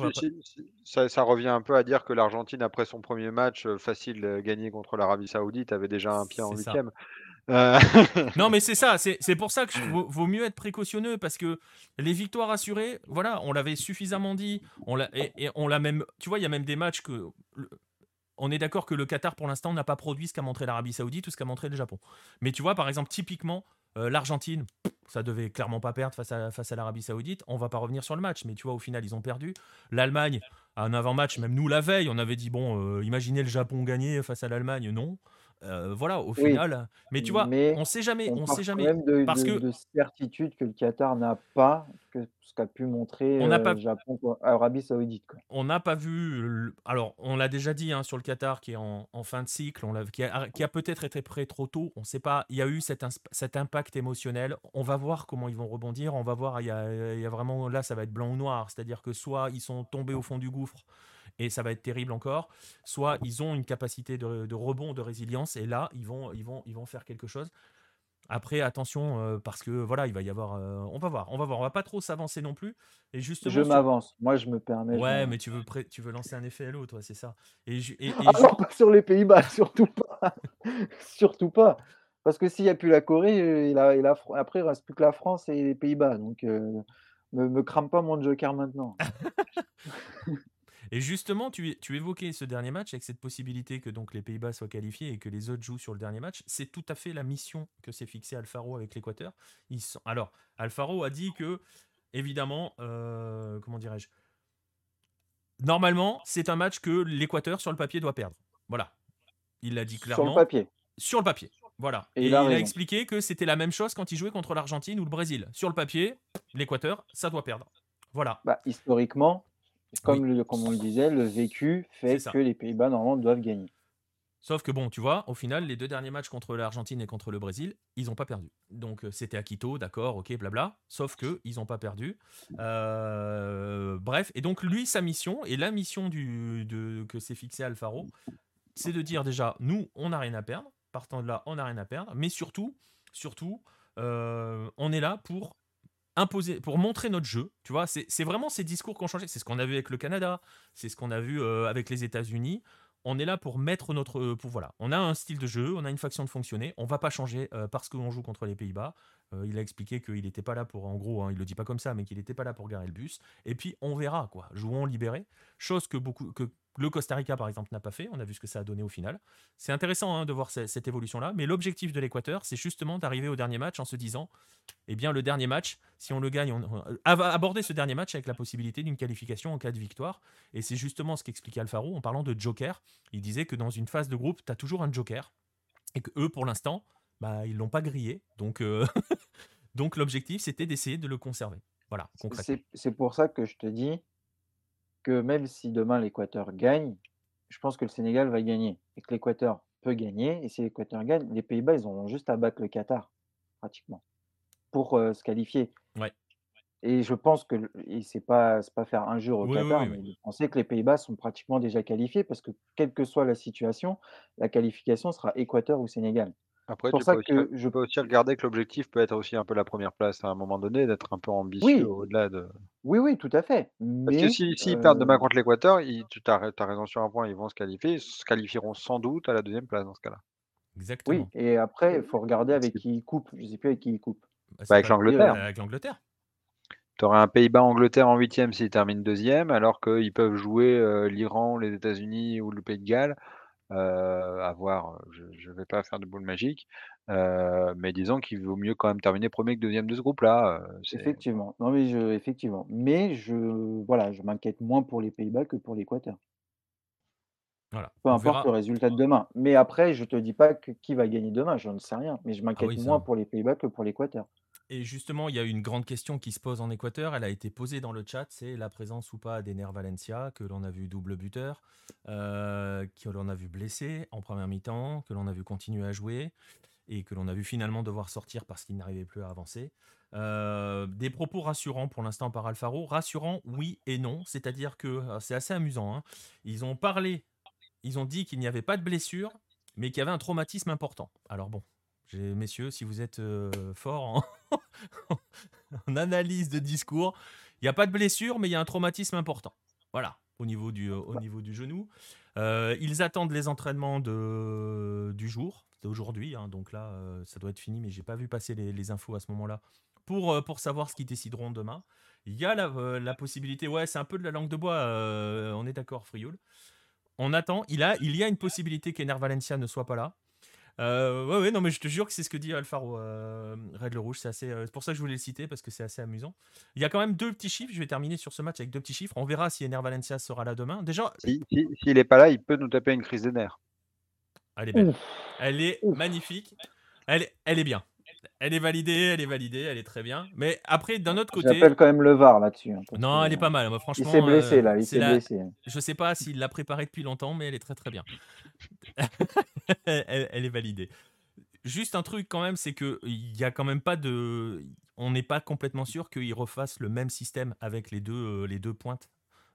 ça, revient un peu à dire que l'Argentine, après son premier match euh, facile euh, gagné contre l'Arabie Saoudite, avait déjà un pied en huitième. Euh, non, mais c'est ça. C'est pour ça que vaut, mieux être précautionneux parce que les victoires assurées, voilà, on l'avait suffisamment dit. On et, et, on l'a même. Tu vois, il y a même des matchs que. On est d'accord que le Qatar, pour l'instant, n'a pas produit ce qu'a montré l'Arabie Saoudite ou ce qu'a montré le Japon. Mais tu vois, par exemple, typiquement, euh, L'Argentine, ça devait clairement pas perdre face à, face à l'Arabie Saoudite. On va pas revenir sur le match, mais tu vois, au final, ils ont perdu. L'Allemagne, un avant-match, même nous la veille, on avait dit bon, euh, imaginez le Japon gagner face à l'Allemagne. Non. Euh, voilà, au final. Mais tu vois, on sait jamais. On, sait jamais. De, parce que de certitude que le Qatar n'a pas, que ce qu'a pu montrer on pas, Japon, Arabie Saoudite. On n'a pas vu. Alors, on l'a déjà dit hein, sur le Qatar qui est en, fin de cycle, on qui a, qui a peut-être été prêt trop tôt. On ne sait pas. Il y a eu cet, cet, impact émotionnel. On va voir comment ils vont rebondir. On va voir. Il y a, il y a vraiment là, ça va être blanc ou noir. C'est-à-dire que soit ils sont tombés au fond du gouffre et ça va être terrible encore. Soit ils ont une capacité de, rebond, de résilience, et là, ils vont, ils vont, ils vont faire quelque chose. Après, attention, euh, parce que voilà, il va y avoir. Euh, on va voir, on va voir. On va pas trop s'avancer non plus. Et justement, je m'avance. Moi, je me permets. Ouais, mais tu veux, tu veux lancer un effet à l'eau, toi, c'est ça. Et, ah pas sur les Pays-Bas, surtout pas. surtout pas. Parce que s'il n'y a plus la Corée, euh, il a, il a, après, il ne reste plus que la France et les Pays-Bas. Donc, ne me, me crame pas mon joker maintenant. Et justement, tu, tu évoquais ce dernier match avec cette possibilité que donc les Pays-Bas soient qualifiés et que les autres jouent sur le dernier match. C'est tout à fait la mission que s'est fixée Alfaro avec l'Équateur. Ils sont... Alors, Alfaro a dit que, évidemment, euh, comment dirais-je Normalement, c'est un match que l'Équateur, sur le papier, doit perdre. Voilà. Il l'a dit clairement. Sur le papier. Sur le papier. Voilà. Et Et, il il a a, raison. expliqué que c'était la même chose quand il jouait contre l'Argentine ou le Brésil. Sur le papier, l'Équateur, ça doit perdre. Voilà. Bah, historiquement, comme, le, comme on le disait, le vécu fait que les Pays-Bas, normalement, doivent gagner. Sauf que bon, tu vois, au final, les deux derniers matchs contre l'Argentine et contre le Brésil, ils n'ont pas perdu. Donc euh, c'était à Quito, d'accord, ok, blabla. Sauf que ils n'ont pas perdu. Euh, bref, et donc lui, sa mission et la mission du, de, que s'est fixé Alfaro, c'est de dire déjà, nous, on n'a rien à perdre. Partant de là, on n'a rien à perdre. Mais surtout, surtout, euh, on est là pour imposer, pour montrer notre jeu. Tu vois, c'est vraiment ces discours qui ont changé. C'est ce qu'on a vu avec le Canada, c'est ce qu'on a vu euh, avec les États-Unis on est là pour mettre notre. euh, Pour, voilà. On a un style de jeu, on a une façon de fonctionner. On va pas changer euh, parce qu'on joue contre les Pays-Bas. Euh, il a expliqué qu'il n'était pas là pour. En gros, hein, il le dit pas comme ça, mais qu'il n'était pas là pour garer le bus. Et puis, on verra, quoi. Jouons libérés. Chose que, beaucoup, que le Costa Rica, par exemple, n'a pas fait. On a vu ce que ça a donné au final. C'est intéressant hein, de voir ce- cette évolution-là. Mais l'objectif de l'Équateur, c'est justement d'arriver au dernier match en se disant eh bien, le dernier match, si on le gagne, on, on- av- aborder ce dernier match avec la possibilité d'une qualification en cas de victoire. Et c'est justement ce qu'expliquait Alfaro en parlant de joker. Il disait que dans une phase de groupe, tu as toujours un joker. Et que eux, pour l'instant, bah, ils l'ont pas grillé. Donc, euh, donc l'objectif, c'était d'essayer de le conserver. Voilà, concrètement. C'est pour ça que je te dis que même si demain l'Équateur gagne, je pense que le Sénégal va gagner et que l'Équateur peut gagner. Et si l'Équateur gagne, les Pays-Bas, ils auront juste à battre le Qatar, pratiquement, pour euh, se qualifier. Ouais. Et je pense que et c'est pas pas faire injure au Oui, Qatar, oui, mais de penser que les Pays-Bas sont pratiquement déjà qualifiés parce que quelle que soit la situation, la qualification sera Équateur ou Sénégal. Après, C'est pour tu ça peux, que je peux aussi regarder que l'objectif peut être aussi un peu la première place à un moment donné, d'être un peu ambitieux oui, au-delà de. oui, oui, tout à fait. Parce que Mais si, s'ils perdent demain euh, contre l'Équateur, tu as, raison sur un point, ils vont se qualifier, ils se qualifieront sans doute à la deuxième place dans ce cas-là. oui, Exactement. et après, il faut regarder avec qui ils coupent. Je sais plus avec qui ils coupent. Bah, Bah, avec pas l'Angleterre. avec l'Angleterre. Tu aurais un Pays-Bas-Angleterre en huitième s'ils terminent deuxième, alors qu'ils peuvent jouer euh, l'Iran, les États-Unis ou le Pays de Galles. Euh, à voir, je ne vais pas faire de boule magique, euh, mais disons qu'il vaut mieux quand même terminer premier que deuxième de ce groupe-là. euh, c'est- Effectivement. Non, mais je, effectivement. Mais je, voilà, je m'inquiète moins pour les Pays-Bas que pour l'Équateur. Voilà. Peu On importe verra. le résultat de demain. Mais après, je te dis pas que qui va gagner demain, je ne sais rien. Mais je Ah m'inquiète oui, moins ça. pour les Pays-Bas que pour l'Équateur. Et justement, il y a une grande question qui se pose en Équateur. Elle a été posée dans le chat. C'est la présence ou pas d'Ener Valencia, que l'on a vu double buteur, euh, que l'on a vu blessé en première mi-temps, que l'on a vu continuer à jouer et que l'on a vu finalement devoir sortir parce qu'il n'arrivait plus à avancer. Euh, des propos rassurants pour l'instant par Alfaro. Rassurants, oui et non. C'est-à-dire que alors, c'est assez amusant. hein. Ils ont parlé, ils ont dit qu'il n'y avait pas de blessure, mais qu'il y avait un traumatisme important. Alors bon, messieurs, si vous êtes euh, forts en, analyse de discours, il n'y a pas de blessure, mais il y a un traumatisme important. Voilà, au niveau du, au Bah. niveau du genou. Euh, ils attendent les entraînements de, du jour, d'aujourd'hui. hein, donc là, euh, ça doit être fini, mais j'ai pas vu passer les, infos à ce moment-là pour, euh, pour savoir ce qu'ils décideront demain. Il y a la, euh, la possibilité, ouais, c'est un peu de la langue de bois, euh, on est d'accord, Frioul. On attend, il, a, il y a une possibilité qu'Ener Valencia ne soit pas là. Euh, ouais, ouais, non, mais je te jure que c'est ce que dit Alfaro euh, Red le Rouge. C'est assez, euh, c'est pour ça que je voulais le citer parce que c'est assez amusant. Il y a quand même deux petits chiffres. Je vais terminer sur ce match avec deux petits chiffres. On verra si Ener Valencia sera là demain. Déjà, Si, si- s'il n'est pas là, il peut nous taper une crise des nerfs. elle est belle. Ouf, Elle est Ouf. magnifique. Elle elle est bien. Elle est validée, elle est validée, elle est très bien. Mais après, d'un autre côté, J'appelle quand même le VAR là-dessus. hein, non, que, elle est pas mal. Moi, Il franchement, s'est blessé euh, là, il s'est la- blessé. Je sais pas s'il l'a préparée depuis longtemps, mais elle est très très bien. elle, elle est validée. Juste un truc quand même, c'est que il y a quand même pas de, on n'est pas complètement sûr qu'ils refassent le même système avec les deux euh, les deux pointes,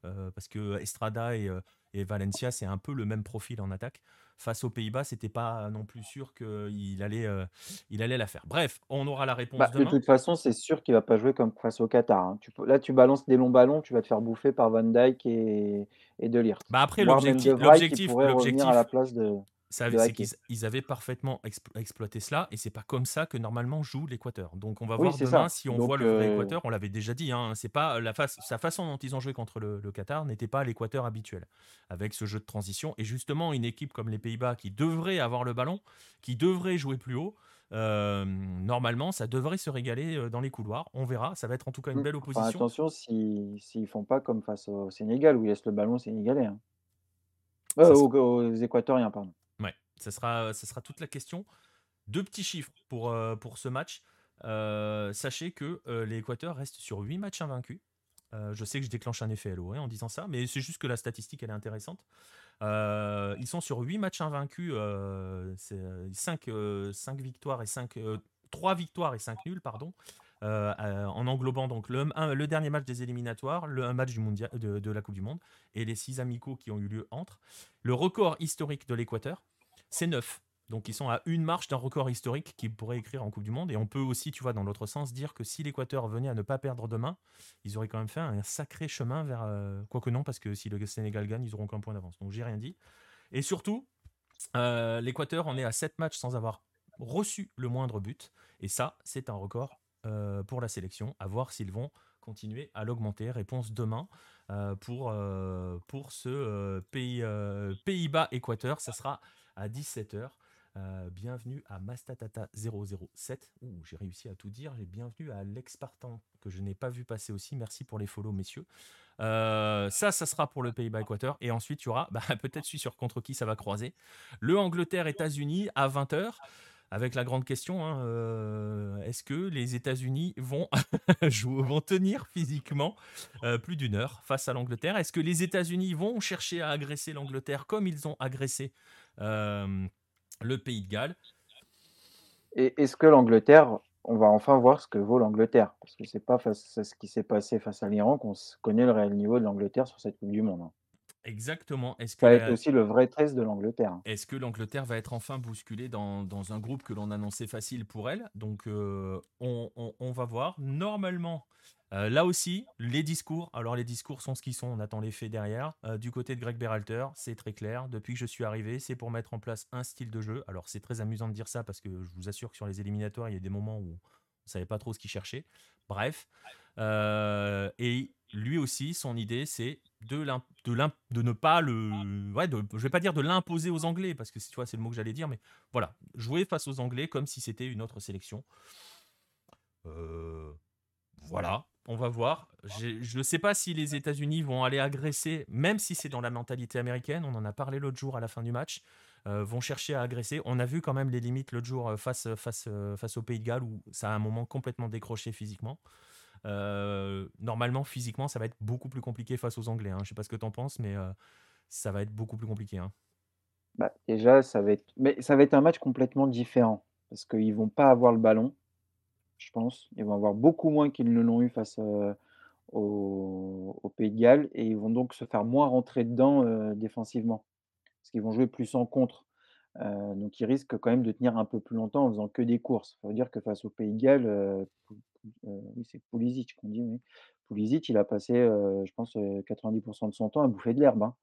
Euh, parce que Estrada et, et Valencia c'est un peu le même profil en attaque. Face aux Pays-Bas, c'était pas non plus sûr qu'il allait euh, il allait la faire. Bref, on aura la réponse Bah, de toute façon, c'est sûr qu'il va pas jouer comme face au Qatar. hein. Tu peux- là, tu balances des longs ballons, tu vas te faire bouffer par Van Dijk et, et De Ligt. Bah après l'objectif l'objectif pourrait revenir à la l'objectif place de. Ça, c'est qu'ils ils avaient parfaitement explo- exploité cela, et c'est pas comme ça que normalement joue l'Équateur. Donc on va Oui, voir demain ça. si on voit le vrai euh, Équateur. On l'avait déjà dit, hein, c'est pas la face, sa façon dont ils ont joué contre le, le Qatar n'était pas l'Équateur habituel, avec ce jeu de transition. Et justement, une équipe comme les Pays-Bas qui devrait avoir le ballon, qui devrait jouer plus haut, euh, normalement, ça devrait se régaler euh, dans les couloirs. On verra. Ça va être en tout cas une mm, belle enfin, opposition. attention s'ils s'ils font pas comme face au Sénégal où ils laissent le ballon Sénégalais. hein. Euh, aux Équatoriens, pardon. Ça sera, toute la question. Deux petits chiffres pour, euh, ce match. Euh, sachez que euh, l'Équateur reste sur 8 matchs invaincus. Je sais que je déclenche un effet LO hein, en disant ça, mais c'est juste que la statistique est intéressante. Ils sont sur 8 matchs invaincus, euh, 5, victoires et 5, 3 victoires et 5 nuls, en englobant donc le, dernier match des éliminatoires, le un match de, de la Coupe du Monde et les 6 amicaux qui ont eu lieu entre. Le record historique de l'Équateur, c'est 9. Donc ils sont à une marche d'un record historique qu'ils pourraient écrire en Coupe du Monde. Et on peut aussi, tu vois, dans l'autre sens, dire que si l'Équateur venait à ne pas perdre demain, ils auraient quand même fait un sacré chemin vers... euh, Quoique non, parce que si le Sénégal gagne, ils auront qu'un point d'avance. Donc j'ai rien dit. Et surtout, euh, l'Équateur en est à 7 matchs sans avoir reçu le moindre but. Et ça, c'est un record euh, pour la sélection. À voir s'ils vont continuer à l'augmenter. Réponse demain pour, ce pays, Pays-Bas-Équateur. Ça sera à 17h. Euh, bienvenue à Mastatata 007. Ouh, j'ai réussi à tout dire. Bienvenue à Alex Partant, que je n'ai pas vu passer aussi. Merci pour les follow, messieurs. Euh, ça, ça sera pour le Pays-Bas-Équateur. Et ensuite, il y aura bah, peut-être celui sur contre qui ça va croiser. Le Angleterre-États-Unis à 20h. Avec la grande question, hein, euh, est-ce que les États-Unis vont, vont tenir physiquement plus d'une heure face à l'Angleterre? Est-ce que les États-Unis vont chercher à agresser l'Angleterre comme ils ont agressé le Pays de Galles Et est-ce que l'Angleterre, on va enfin voir ce que vaut l'Angleterre? Parce que c'est pas face à ce qui s'est passé face à l'Iran qu'on connaît le réel niveau de l'Angleterre sur cette Coupe du Monde. hein. Exactement. Est-ce que Ça va être aussi le vrai test de l'Angleterre. hein. Est-ce que l'Angleterre va être enfin bousculée dans, dans un groupe que l'on annonçait facile pour elle? Donc, euh, on, on- on va voir. Normalement, euh, là aussi, les discours. Alors, les discours sont ce qu'ils sont. On attend les faits derrière. Euh, du côté de Greg Berhalter, c'est très clair. Depuis que je suis arrivé, c'est pour mettre en place un style de jeu. Alors, c'est très amusant de dire ça parce que je vous assure que sur les éliminatoires, il y a des moments où on savait pas trop ce qu'il cherchait. Bref. Euh, et lui aussi, son idée, c'est de, ne pas le. Ouais, je vais pas dire de l'imposer aux Anglais, parce que tu vois, c'est le mot que j'allais dire, mais voilà. Jouer face aux Anglais comme si c'était une autre sélection. Voilà, on va voir. Je ne sais pas si les États-Unis vont aller agresser, même si c'est dans la mentalité américaine. On en a parlé l'autre jour à la fin du match. euh, vont chercher à agresser. On a vu quand même les limites l'autre jour euh, face, face, euh, face au Pays de Galles où ça a un moment complètement décroché physiquement. Normalement, physiquement, ça va être beaucoup plus compliqué face aux Anglais. hein. Je sais pas ce que tu en penses, mais ça va être beaucoup plus compliqué. hein. Bah, déjà, ça va être, mais ça va être un match complètement différent parce qu'ils vont pas avoir le ballon, je pense. Ils vont avoir beaucoup moins qu'ils ne l'ont eu face euh, au, Pays de Galles et ils vont donc se faire moins rentrer dedans euh, défensivement parce qu'ils vont jouer plus en contre. Euh, donc ils risquent quand même de tenir un peu plus longtemps en faisant que des courses. Il faut dire que face au Pays de Galles, c'est Pulisic qu'on dit, oui. Pulisic, il a passé, je pense, euh, 90% de son temps à bouffer de l'herbe. hein.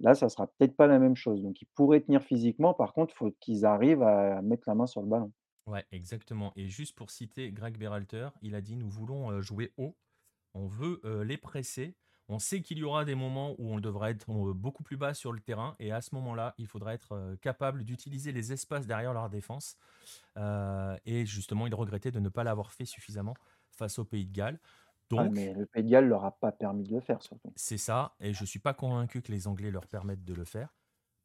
Là, ça sera peut-être pas la même chose. Donc, ils pourraient tenir physiquement. Par contre, il faut qu'ils arrivent à mettre la main sur le ballon. Ouais, exactement. Et juste pour citer Greg Berhalter, il a dit nous voulons euh, jouer haut, on veut euh, les presser. On sait qu'il y aura des moments où on devra être euh, beaucoup plus bas sur le terrain et à ce moment-là, il faudra être euh, capable d'utiliser les espaces derrière leur défense. Et justement, il regrettait de ne pas l'avoir fait suffisamment face au Pays de Galles. Ah, Donc, mais le Pays de Galles leur a pas permis de le faire, surtout. c'est ça, et je suis pas convaincu que les Anglais leur permettent de le faire.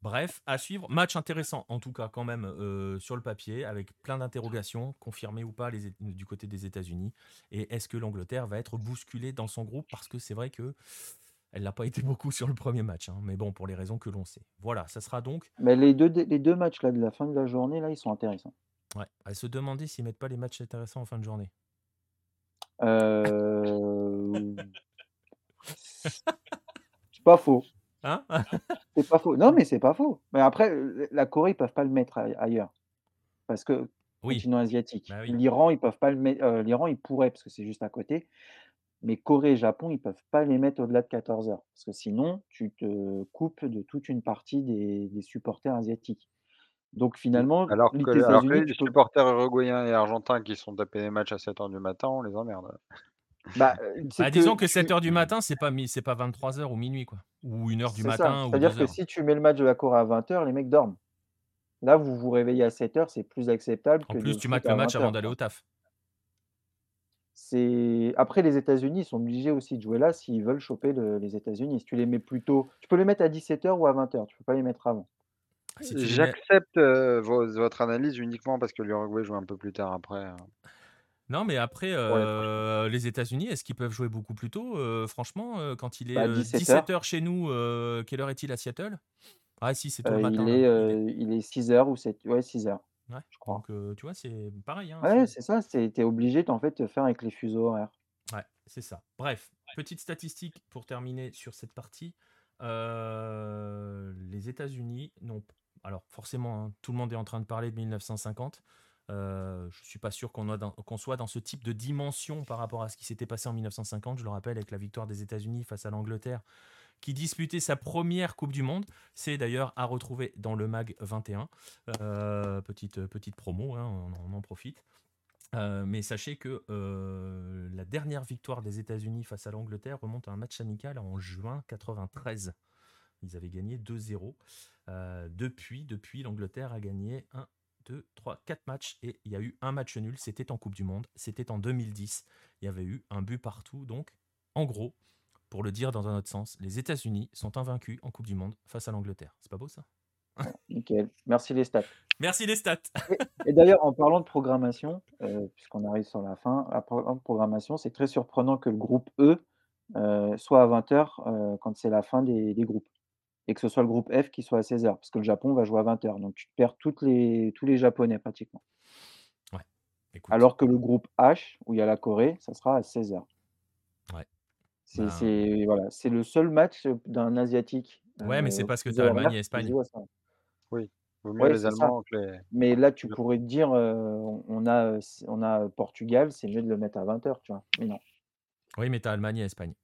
Bref, à suivre. Match intéressant, en tout cas, quand même, euh, sur le papier, avec plein d'interrogations, confirmées ou pas les, du côté des États-Unis. Et est-ce que l'Angleterre va être bousculée dans son groupe? Parce que c'est vrai que elle n'a pas été beaucoup sur le premier match, hein, mais bon, pour les raisons que l'on sait. Voilà, ça sera donc. Mais les deux, les deux matchs là, de la fin de la journée, là, ils sont intéressants. Ouais, à se demander s'ils mettent pas les matchs intéressants en fin de journée. Euh, C'est pas faux. Hein? C'est pas faux. Non, mais c'est pas faux. Mais après, euh, la Corée, ils peuvent pas le mettre ai- ailleurs. Parce que Oui, continent asiatique. bah oui. L'Iran, ils peuvent pas le mettre. euh, L'Iran, ils pourraient parce que c'est juste à côté. Mais Corée et Japon, ils peuvent pas les mettre au-delà de 14 heures. Parce que sinon, tu te coupes de toute une partie des, des supporters asiatiques. Donc finalement, Alors les que alors que États-Unis, les supporters uruguayens et argentins qui sont tapés des matchs à 7:00 du matin, on les emmerde. Bah, Bah, que disons que tu 7:00 du matin, c'est pas c'est pas 23:00 ou minuit quoi, ou 1:00 du matin ou C'est-à-dire que 2:00. si tu mets le match de la Corée à 20:00, les mecs dorment. Là, vous vous réveillez à 7:00, c'est plus acceptable En que plus, tu mates le match avant 20:00, d'aller au taf. C'est après les États-Unis, ils sont obligés aussi de jouer là s'ils veulent choper le les États-Unis. Si tu les mets plus tôt tu peux les mettre à 17:00 ou à 20:00, tu peux pas les mettre avant. Si mets J'accepte, votre analyse uniquement parce que l'Uruguay joue un peu plus tard après, hein. Non, mais après, Pour les États-Unis, est-ce qu'ils peuvent jouer beaucoup plus tôt? Heu, franchement, heu, quand il est, Bah, heu, 17:00. 17:00 chez nous, quelle heure est-il à Seattle? Ah si, c'est tôt le matin il est, Il est heu, il est 6:00 ou 7 ouais 6:00, ouais, je crois. donc tu vois, c'est pareil, hein, Ouais, c'est ça, tu es obligé de en fait, de faire avec les fuseaux horaires. ouais, c'est ça. Bref, petite statistique pour terminer sur cette partie. Les États-Unis n'ont alors forcément, hein, tout le monde est en train de parler de 1950. Heu, je suis pas sûr qu'on soit dans ce type de dimension par rapport à ce qui s'était passé en 1950. Je le rappelle avec la victoire des États-Unis face à l'Angleterre, qui disputait sa première coupe du monde. C'est d'ailleurs à retrouver dans le mag 21. Heu, petite, petite promo, hein, on en profite. Heu, mais sachez que, la dernière victoire des États-Unis face à l'Angleterre remonte à un match amical en juin 93. Ils avaient gagné 2-0. Heu, depuis depuis l'Angleterre a gagné 1-2-3-4 matchs et il y a eu un match nul, c'était en coupe du monde, c'était en 2010. Il y avait eu un but partout donc en gros, pour le dire dans un autre sens, les États-Unis sont invaincus en coupe du monde face à l'Angleterre. C'est pas beau ça? Nickel. Merci les stats. Merci les stats. Et et d'ailleurs en parlant de programmation, heu, puisqu'on arrive sur la fin, en parlant de programmation, c'est très surprenant que le groupe E, heu, soit à 20:00, heu, quand c'est la fin des des groupes et que ce soit le groupe F qui soit à 16:00 parce que le Japon va jouer à 20:00 donc tu perds toutes les tous les japonais pratiquement. Ouais, écoute. Alors que le groupe H, où il y a la Corée, ça sera à 16:00. Ouais. C'est Ben voilà, c'est le seul match, heu, d'un asiatique, Ouais, mais c'est heu, parce que tu as Allemagne et Espagne. Oui, vaut mieux Ouais, les. Allemands que les Mais là, tu pourrais te dire, heu, on a, on a, Portugal, c'est mieux de le mettre à 20:00, tu vois? Mais non. Oui, mais tu as Allemagne et Espagne.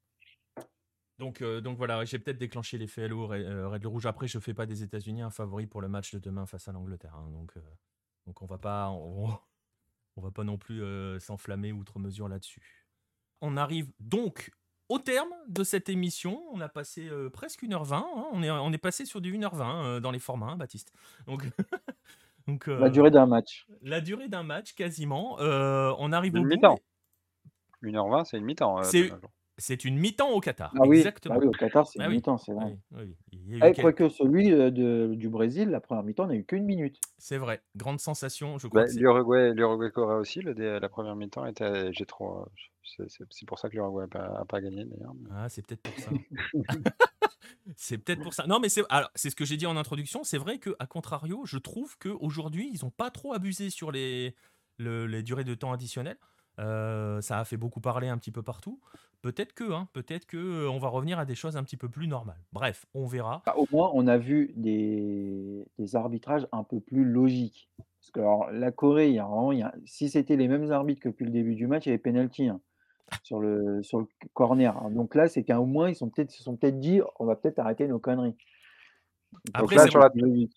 Donc, heu, donc voilà, j'ai peut-être déclenché l'effet halo, red heu, red rouge. Après, je fais pas des États-Unis un favori pour le match de demain face à l'Angleterre, hein, donc heu, donc on va pas on on va pas non plus, s'enflammer outre mesure là-dessus. On arrive donc au terme de cette émission. On a passé, presque 1:20, hein. On est on est passé sur du 1:20, heu, dans les formats, hein, Baptiste. Donc donc La durée d'un match. la durée d'un match quasiment. On arrive au Une bout mi-temps. et 1:20, c'est une mi-temps, C'est une mi-temps au Qatar, Ah oui, bah exactement. oui, au Qatar, c'est Ah une oui, mi-temps, c'est ah vrai. oui. Il y a eu Eh, quelques quoique celui, de du Brésil, la 1re mi-temps n'a eu qu'1 minute. C'est vrai, grande sensation, je crois Bah, que l'Uruguay l'Uruguay-Corée aussi, le la 1re mi-temps était j'ai trop, c'est pour ça que l'Uruguay a pas gagné d'ailleurs, mais Ah, c'est peut-être pour ça. C'est peut-être pour ça. Non, mais c'est alors, c'est ce que j'ai dit en introduction. C'est vrai qu'à contrario, je trouve qu'aujourd'hui, ils ont pas trop abusé sur les le les durées de temps additionnelles. Heu, ça a fait beaucoup parler un petit peu partout. Peut-être que, hein, peut-être que, heu, on va revenir à des choses un petit peu plus normales. Bref, on verra. Bah, au moins, on a vu des des arbitrages un peu plus logiques. Parce que alors la Corée, il y a vraiment il y a si c'était les mêmes arbitres que depuis le début du match, il y avait penalty, hein, sur le sur le corner, hein. Donc là, c'est qu'à au moins, ils sont peut-être ils se sont peut-être dit: «On va peut-être arrêter nos conneries». Donc là, sur la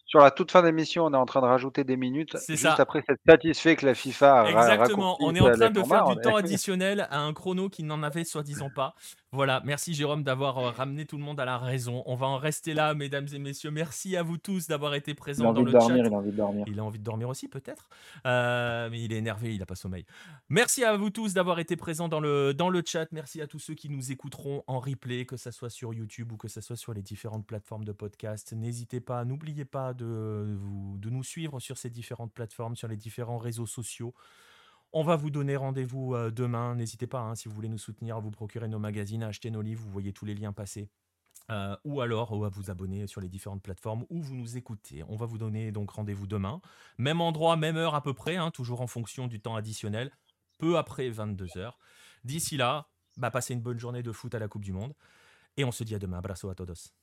sur la toute fin d'émission, on est en train de rajouter des minutes. C'est Juste ça. après s'être satisfait que la FIFA Exactement, on est en train de faire du temps additionnel à un chrono qui n'en avait soi-disant pas. Voilà, merci Jérôme d'avoir, heu, ramené tout le monde à la raison. On va en rester là, mesdames et messieurs. Merci à vous tous d'avoir été présents dans le dormir, chat. il a envie de dormir. Il a envie de dormir aussi peut-être, heu, mais il est énervé, il a pas sommeil. Merci à vous tous d'avoir été présents dans le dans le chat. Merci à tous ceux qui nous écouteront en replay, que ça soit sur YouTube ou que ça soit sur les différentes plateformes de podcast. N'hésitez pas, n'oubliez pas de vous de nous suivre sur ces différentes plateformes, sur les différents réseaux sociaux. On va vous donner rendez-vous, heu, demain. N'hésitez pas, hein, si vous voulez nous soutenir, à vous procurer nos magazines, à acheter nos livres, vous voyez tous les liens passer. Heu, ou alors ou à vous abonner sur les différentes plateformes où vous nous écoutez. On va vous donner donc rendez-vous demain. Même endroit, même heure à peu près, hein, toujours en fonction du temps additionnel, peu après 22:00. D'ici là, bah, passez une bonne journée de foot à la coupe du monde et on se dit à demain. Abrazo a todos.